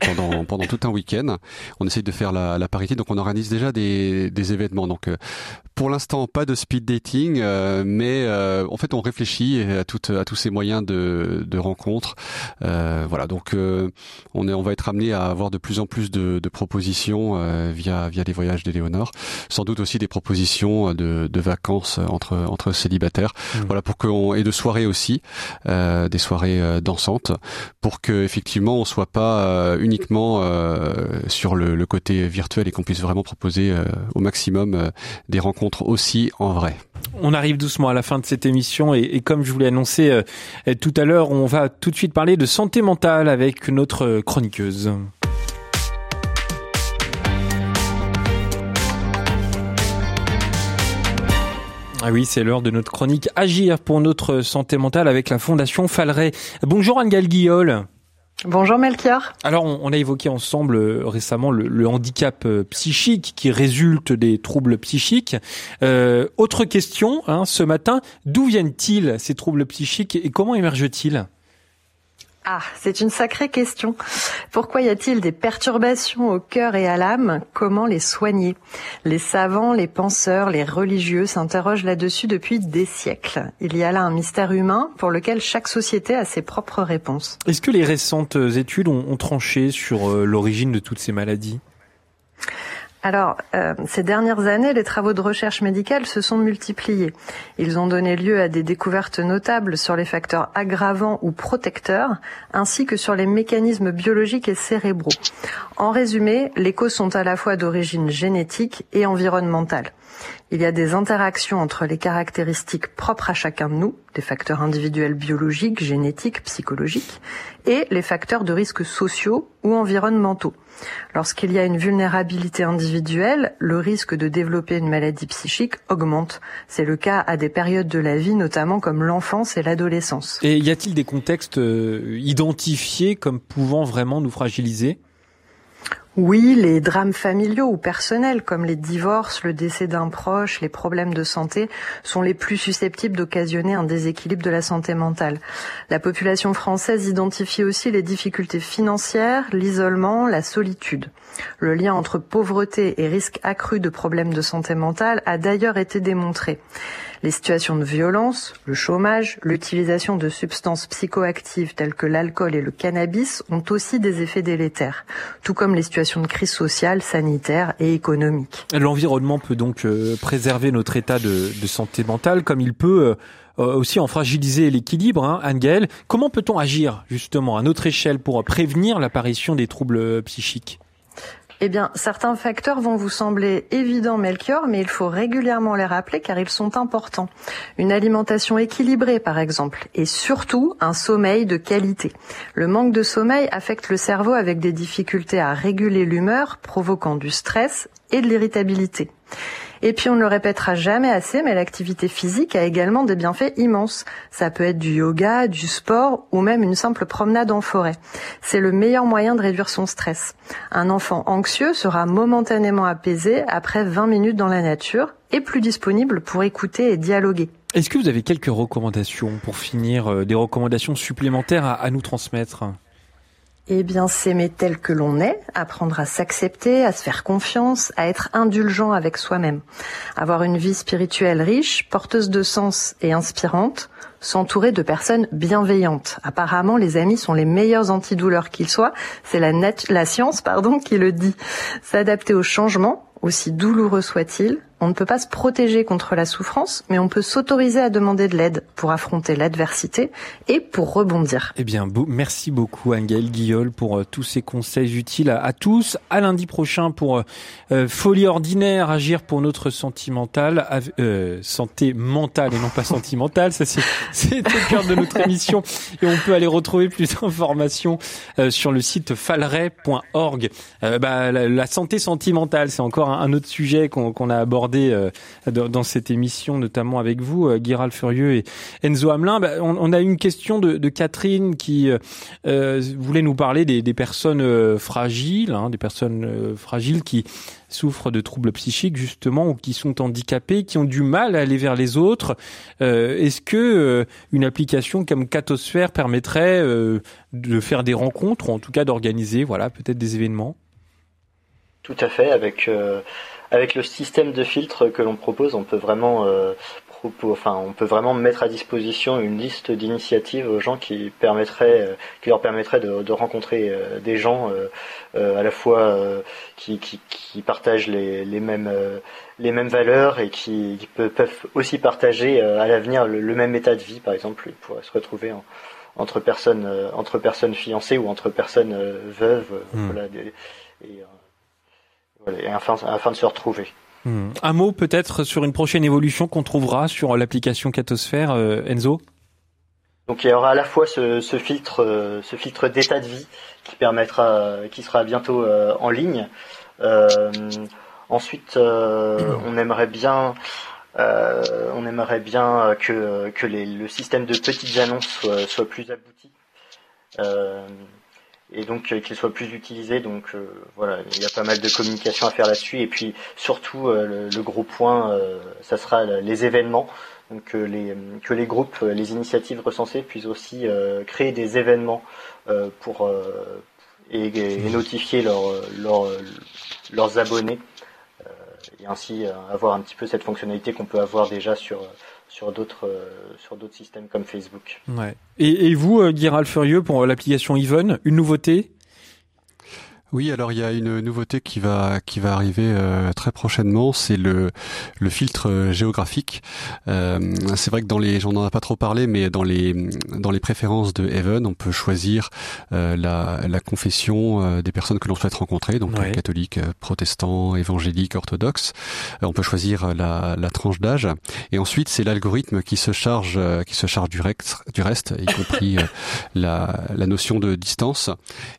pendant pendant tout un week-end. On essaye de faire la, la, parité, donc on organise déjà des des événements. Donc pour l'instant, pas de speed dating, mais en fait, on réfléchit à toutes à tous ces moyens de de rencontres. Euh, voilà, donc euh, on est, on va être amené à avoir de plus en plus de, propositions euh, via via les voyages d'Éléonore. Sans doute aussi des propositions de, vacances entre entre célibataires. Mmh. Voilà pour qu'on et de soirées aussi, des soirées dansantes, pour que effectivement on soit pas uniquement sur le, côté virtuel et qu'on puisse vraiment proposer au maximum des rencontres aussi en vrai. On arrive doucement à la fin de cette émission et, comme je vous l'ai annoncé tout à l'heure, on va tout de suite parler de santé mentale avec notre chroniqueuse. Ah oui, c'est l'heure de notre chronique Agir pour notre santé mentale avec la Fondation Falleret. Bonjour Anne-Gale Guillol. Bonjour Melchior. Alors, on, a évoqué ensemble euh, récemment le, handicap euh, psychique qui résulte des troubles psychiques. Euh, autre question, hein, ce matin, d'où viennent-ils ces troubles psychiques et comment émergent-ils? Ah, c'est une sacrée question. Pourquoi y a-t-il des perturbations au cœur et à l'âme? Comment les soigner? Les savants, les penseurs, les religieux s'interrogent là-dessus depuis des siècles. Il y a là un mystère humain pour lequel chaque société a ses propres réponses. Est-ce que les récentes études ont, tranché sur euh, l'origine de toutes ces maladies? Alors, euh, ces dernières années, les travaux de recherche médicale se sont multipliés. Ils ont donné lieu à des découvertes notables sur les facteurs aggravants ou protecteurs, ainsi que sur les mécanismes biologiques et cérébraux. En résumé, les causes sont à la fois d'origine génétique et environnementale. Il y a des interactions entre les caractéristiques propres à chacun de nous, les facteurs individuels biologiques, génétiques, psychologiques, et les facteurs de risques sociaux ou environnementaux. Lorsqu'il y a une vulnérabilité individuelle, le risque de développer une maladie psychique augmente. C'est le cas à des périodes de la vie, notamment comme l'enfance et l'adolescence. Et y a-t-il des contextes euh, identifiés comme pouvant vraiment nous fragiliser? Oui, les drames familiaux ou personnels comme les divorces, le décès d'un proche, les problèmes de santé sont les plus susceptibles d'occasionner un déséquilibre de la santé mentale. La population française identifie aussi les difficultés financières, l'isolement, la solitude. Le lien entre pauvreté et risque accru de problèmes de santé mentale a d'ailleurs été démontré. Les situations de violence, le chômage, l'utilisation de substances psychoactives telles que l'alcool et le cannabis ont aussi des effets délétères, tout comme les situations de crise sociale, sanitaire et économique. L'environnement peut donc euh, préserver notre état de, santé mentale comme il peut euh, aussi en fragiliser l'équilibre. Hein, Anne-Gaëlle, comment peut-on agir justement à notre échelle pour prévenir l'apparition des troubles psychiques? Eh bien, certains facteurs vont vous sembler évidents, Melchior, mais il faut régulièrement les rappeler car ils sont importants. Une alimentation équilibrée, par exemple, et surtout un sommeil de qualité. Le manque de sommeil affecte le cerveau avec des difficultés à réguler l'humeur, provoquant du stress et de l'irritabilité. Et puis on ne le répétera jamais assez, mais l'activité physique a également des bienfaits immenses. Ça peut être du yoga, du sport ou même une simple promenade en forêt. C'est le meilleur moyen de réduire son stress. Un enfant anxieux sera momentanément apaisé après 20 minutes dans la nature et plus disponible pour écouter et dialoguer. Est-ce que vous avez quelques recommandations pour finir, euh, des recommandations supplémentaires à nous transmettre? Eh bien, s'aimer tel que l'on est, apprendre à s'accepter, à se faire confiance, à être indulgent avec soi-même, avoir une vie spirituelle riche, porteuse de sens et inspirante, s'entourer de personnes bienveillantes. Apparemment, les amis sont les meilleurs antidouleurs qu'ils soient. C'est la, la science, pardon, qui le dit. S'adapter au changement, aussi douloureux soit-il, on ne peut pas se protéger contre la souffrance, mais on peut s'autoriser à demander de l'aide pour affronter l'adversité et pour rebondir. Eh bien, merci beaucoup Angèle Guillol pour euh, tous ces conseils utiles à, tous. À lundi prochain pour euh, euh, Folie ordinaire, agir pour notre sentimental, santé mentale et non pas sentimentale. Ça c'est au cœur de notre émission et on peut aller retrouver plus d'informations sur le site falray.org. bah, la, santé sentimentale, c'est encore un, autre sujet qu'on a abordé euh, dans, cette émission, notamment avec vous, euh, Guiral Furieux et Enzo Hamelin. Bah, on, a une question de, Catherine qui euh, voulait nous parler des, personnes fragiles, hein, des personnes fragiles qui souffrent de troubles psychiques justement ou qui sont handicapés, qui ont du mal à aller vers les autres. Est-ce que une application comme Catosphère permettrait de faire des rencontres ou en tout cas d'organiser, voilà, peut-être des événements? Tout à fait, avec avec le système de filtre que l'on propose, on peut vraiment euh, enfin, on peut vraiment mettre à disposition une liste d'initiatives aux gens qui permettraient, euh, qui leur permettrait de, rencontrer euh, des gens à la fois qui, partagent les, mêmes les mêmes valeurs et qui, peuvent aussi partager à l'avenir le, même état de vie, par exemple, ils pourraient se retrouver entre personnes entre personnes fiancées ou entre personnes veuves, hmm. voilà, afin, de se retrouver. Hmm. Un mot peut-être sur une prochaine évolution qu'on trouvera sur l'application Catosphère, euh, Enzo? Donc il y aura à la fois ce, filtre, euh, ce filtre d'état de vie qui permettra, qui sera bientôt euh, en ligne. ensuite, on aimerait bien, on aimerait bien que, que le système de petites annonces soit, soit plus abouti et donc euh, qu'il soit plus utilisé. Donc euh, voilà, il y a pas mal de communication à faire là-dessus. Et puis surtout, euh, le, gros point, ça sera les événements. Donc que les, que les groupes, les initiatives recensées puissent aussi créer des événements pour et, notifier leurs abonnés et ainsi avoir un petit peu cette fonctionnalité qu'on peut avoir déjà sur sur d'autres euh, sur d'autres systèmes comme Facebook. Ouais. Et, et vous, euh, Guiral Furieux, pour l'application Even, une nouveauté? Oui, alors il y a une nouveauté qui va qui va arriver euh, très prochainement, c'est le le filtre euh, géographique. Euh, c'est vrai que dans les, j'en ai pas trop parlé, mais dans les dans les préférences de Heaven, on peut choisir la, la confession des personnes que l'on souhaite rencontrer, donc catholiques, protestants, évangéliques, orthodoxes. on peut choisir la, la tranche d'âge, et ensuite c'est l'algorithme qui se charge qui se charge du reste, du reste, y compris la la notion de distance.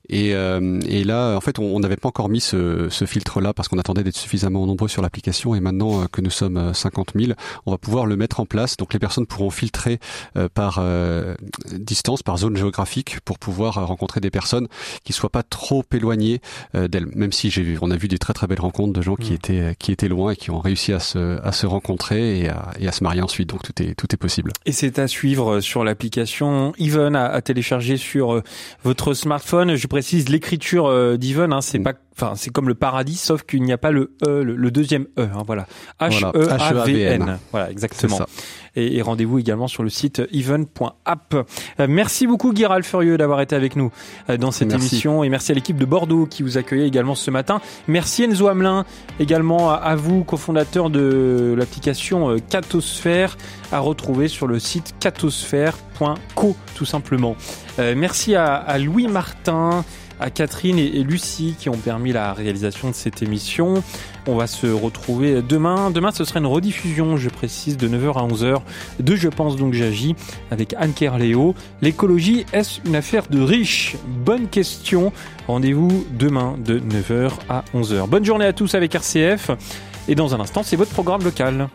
Et et là en fait, on n'avait pas encore mis ce, filtre-là parce qu'on attendait d'être suffisamment nombreux sur l'application. Et maintenant euh, que nous sommes 50 euh, 000, on va pouvoir le mettre en place. Donc les personnes pourront filtrer euh, par distance, par zone géographique, pour pouvoir rencontrer des personnes qui soient pas trop éloignées d'elles. Même si j'ai vu, on a vu des très très belles rencontres de gens qui mm. étaient qui étaient loin et qui ont réussi à se à se rencontrer et à, et à se marier ensuite. Donc tout est tout est possible. Et c'est à suivre sur l'application Even à, à, télécharger sur votre smartphone. Je précise l'écriture Even, hein, c'est mm. pas, enfin, c'est comme le paradis, sauf qu'il n'y a pas le E, le, deuxième E, hein, voilà. H E A V N. Voilà, exactement. Et, rendez-vous également sur le site even.app. Euh, merci beaucoup Guiral Furieux d'avoir été avec nous euh, dans cette émission et merci à l'équipe de Bordeaux qui vous accueillait également ce matin. Merci Enzo Hamelin également à, vous, cofondateur de l'application euh, Catosphère à retrouver sur le site catosphère.co tout simplement. merci à, à Louis Martin à Catherine et, Lucie qui ont permis la réalisation de cette émission. On va se retrouver demain. Demain, ce sera une rediffusion, je précise, de 9h à 11h de Je pense donc j'agis avec Anne Kerléo. L'écologie, est-ce une affaire de riches? Bonne question. Rendez-vous demain de 9h à 11h. Bonne journée à tous avec RCF. Et dans un instant, c'est votre programme local.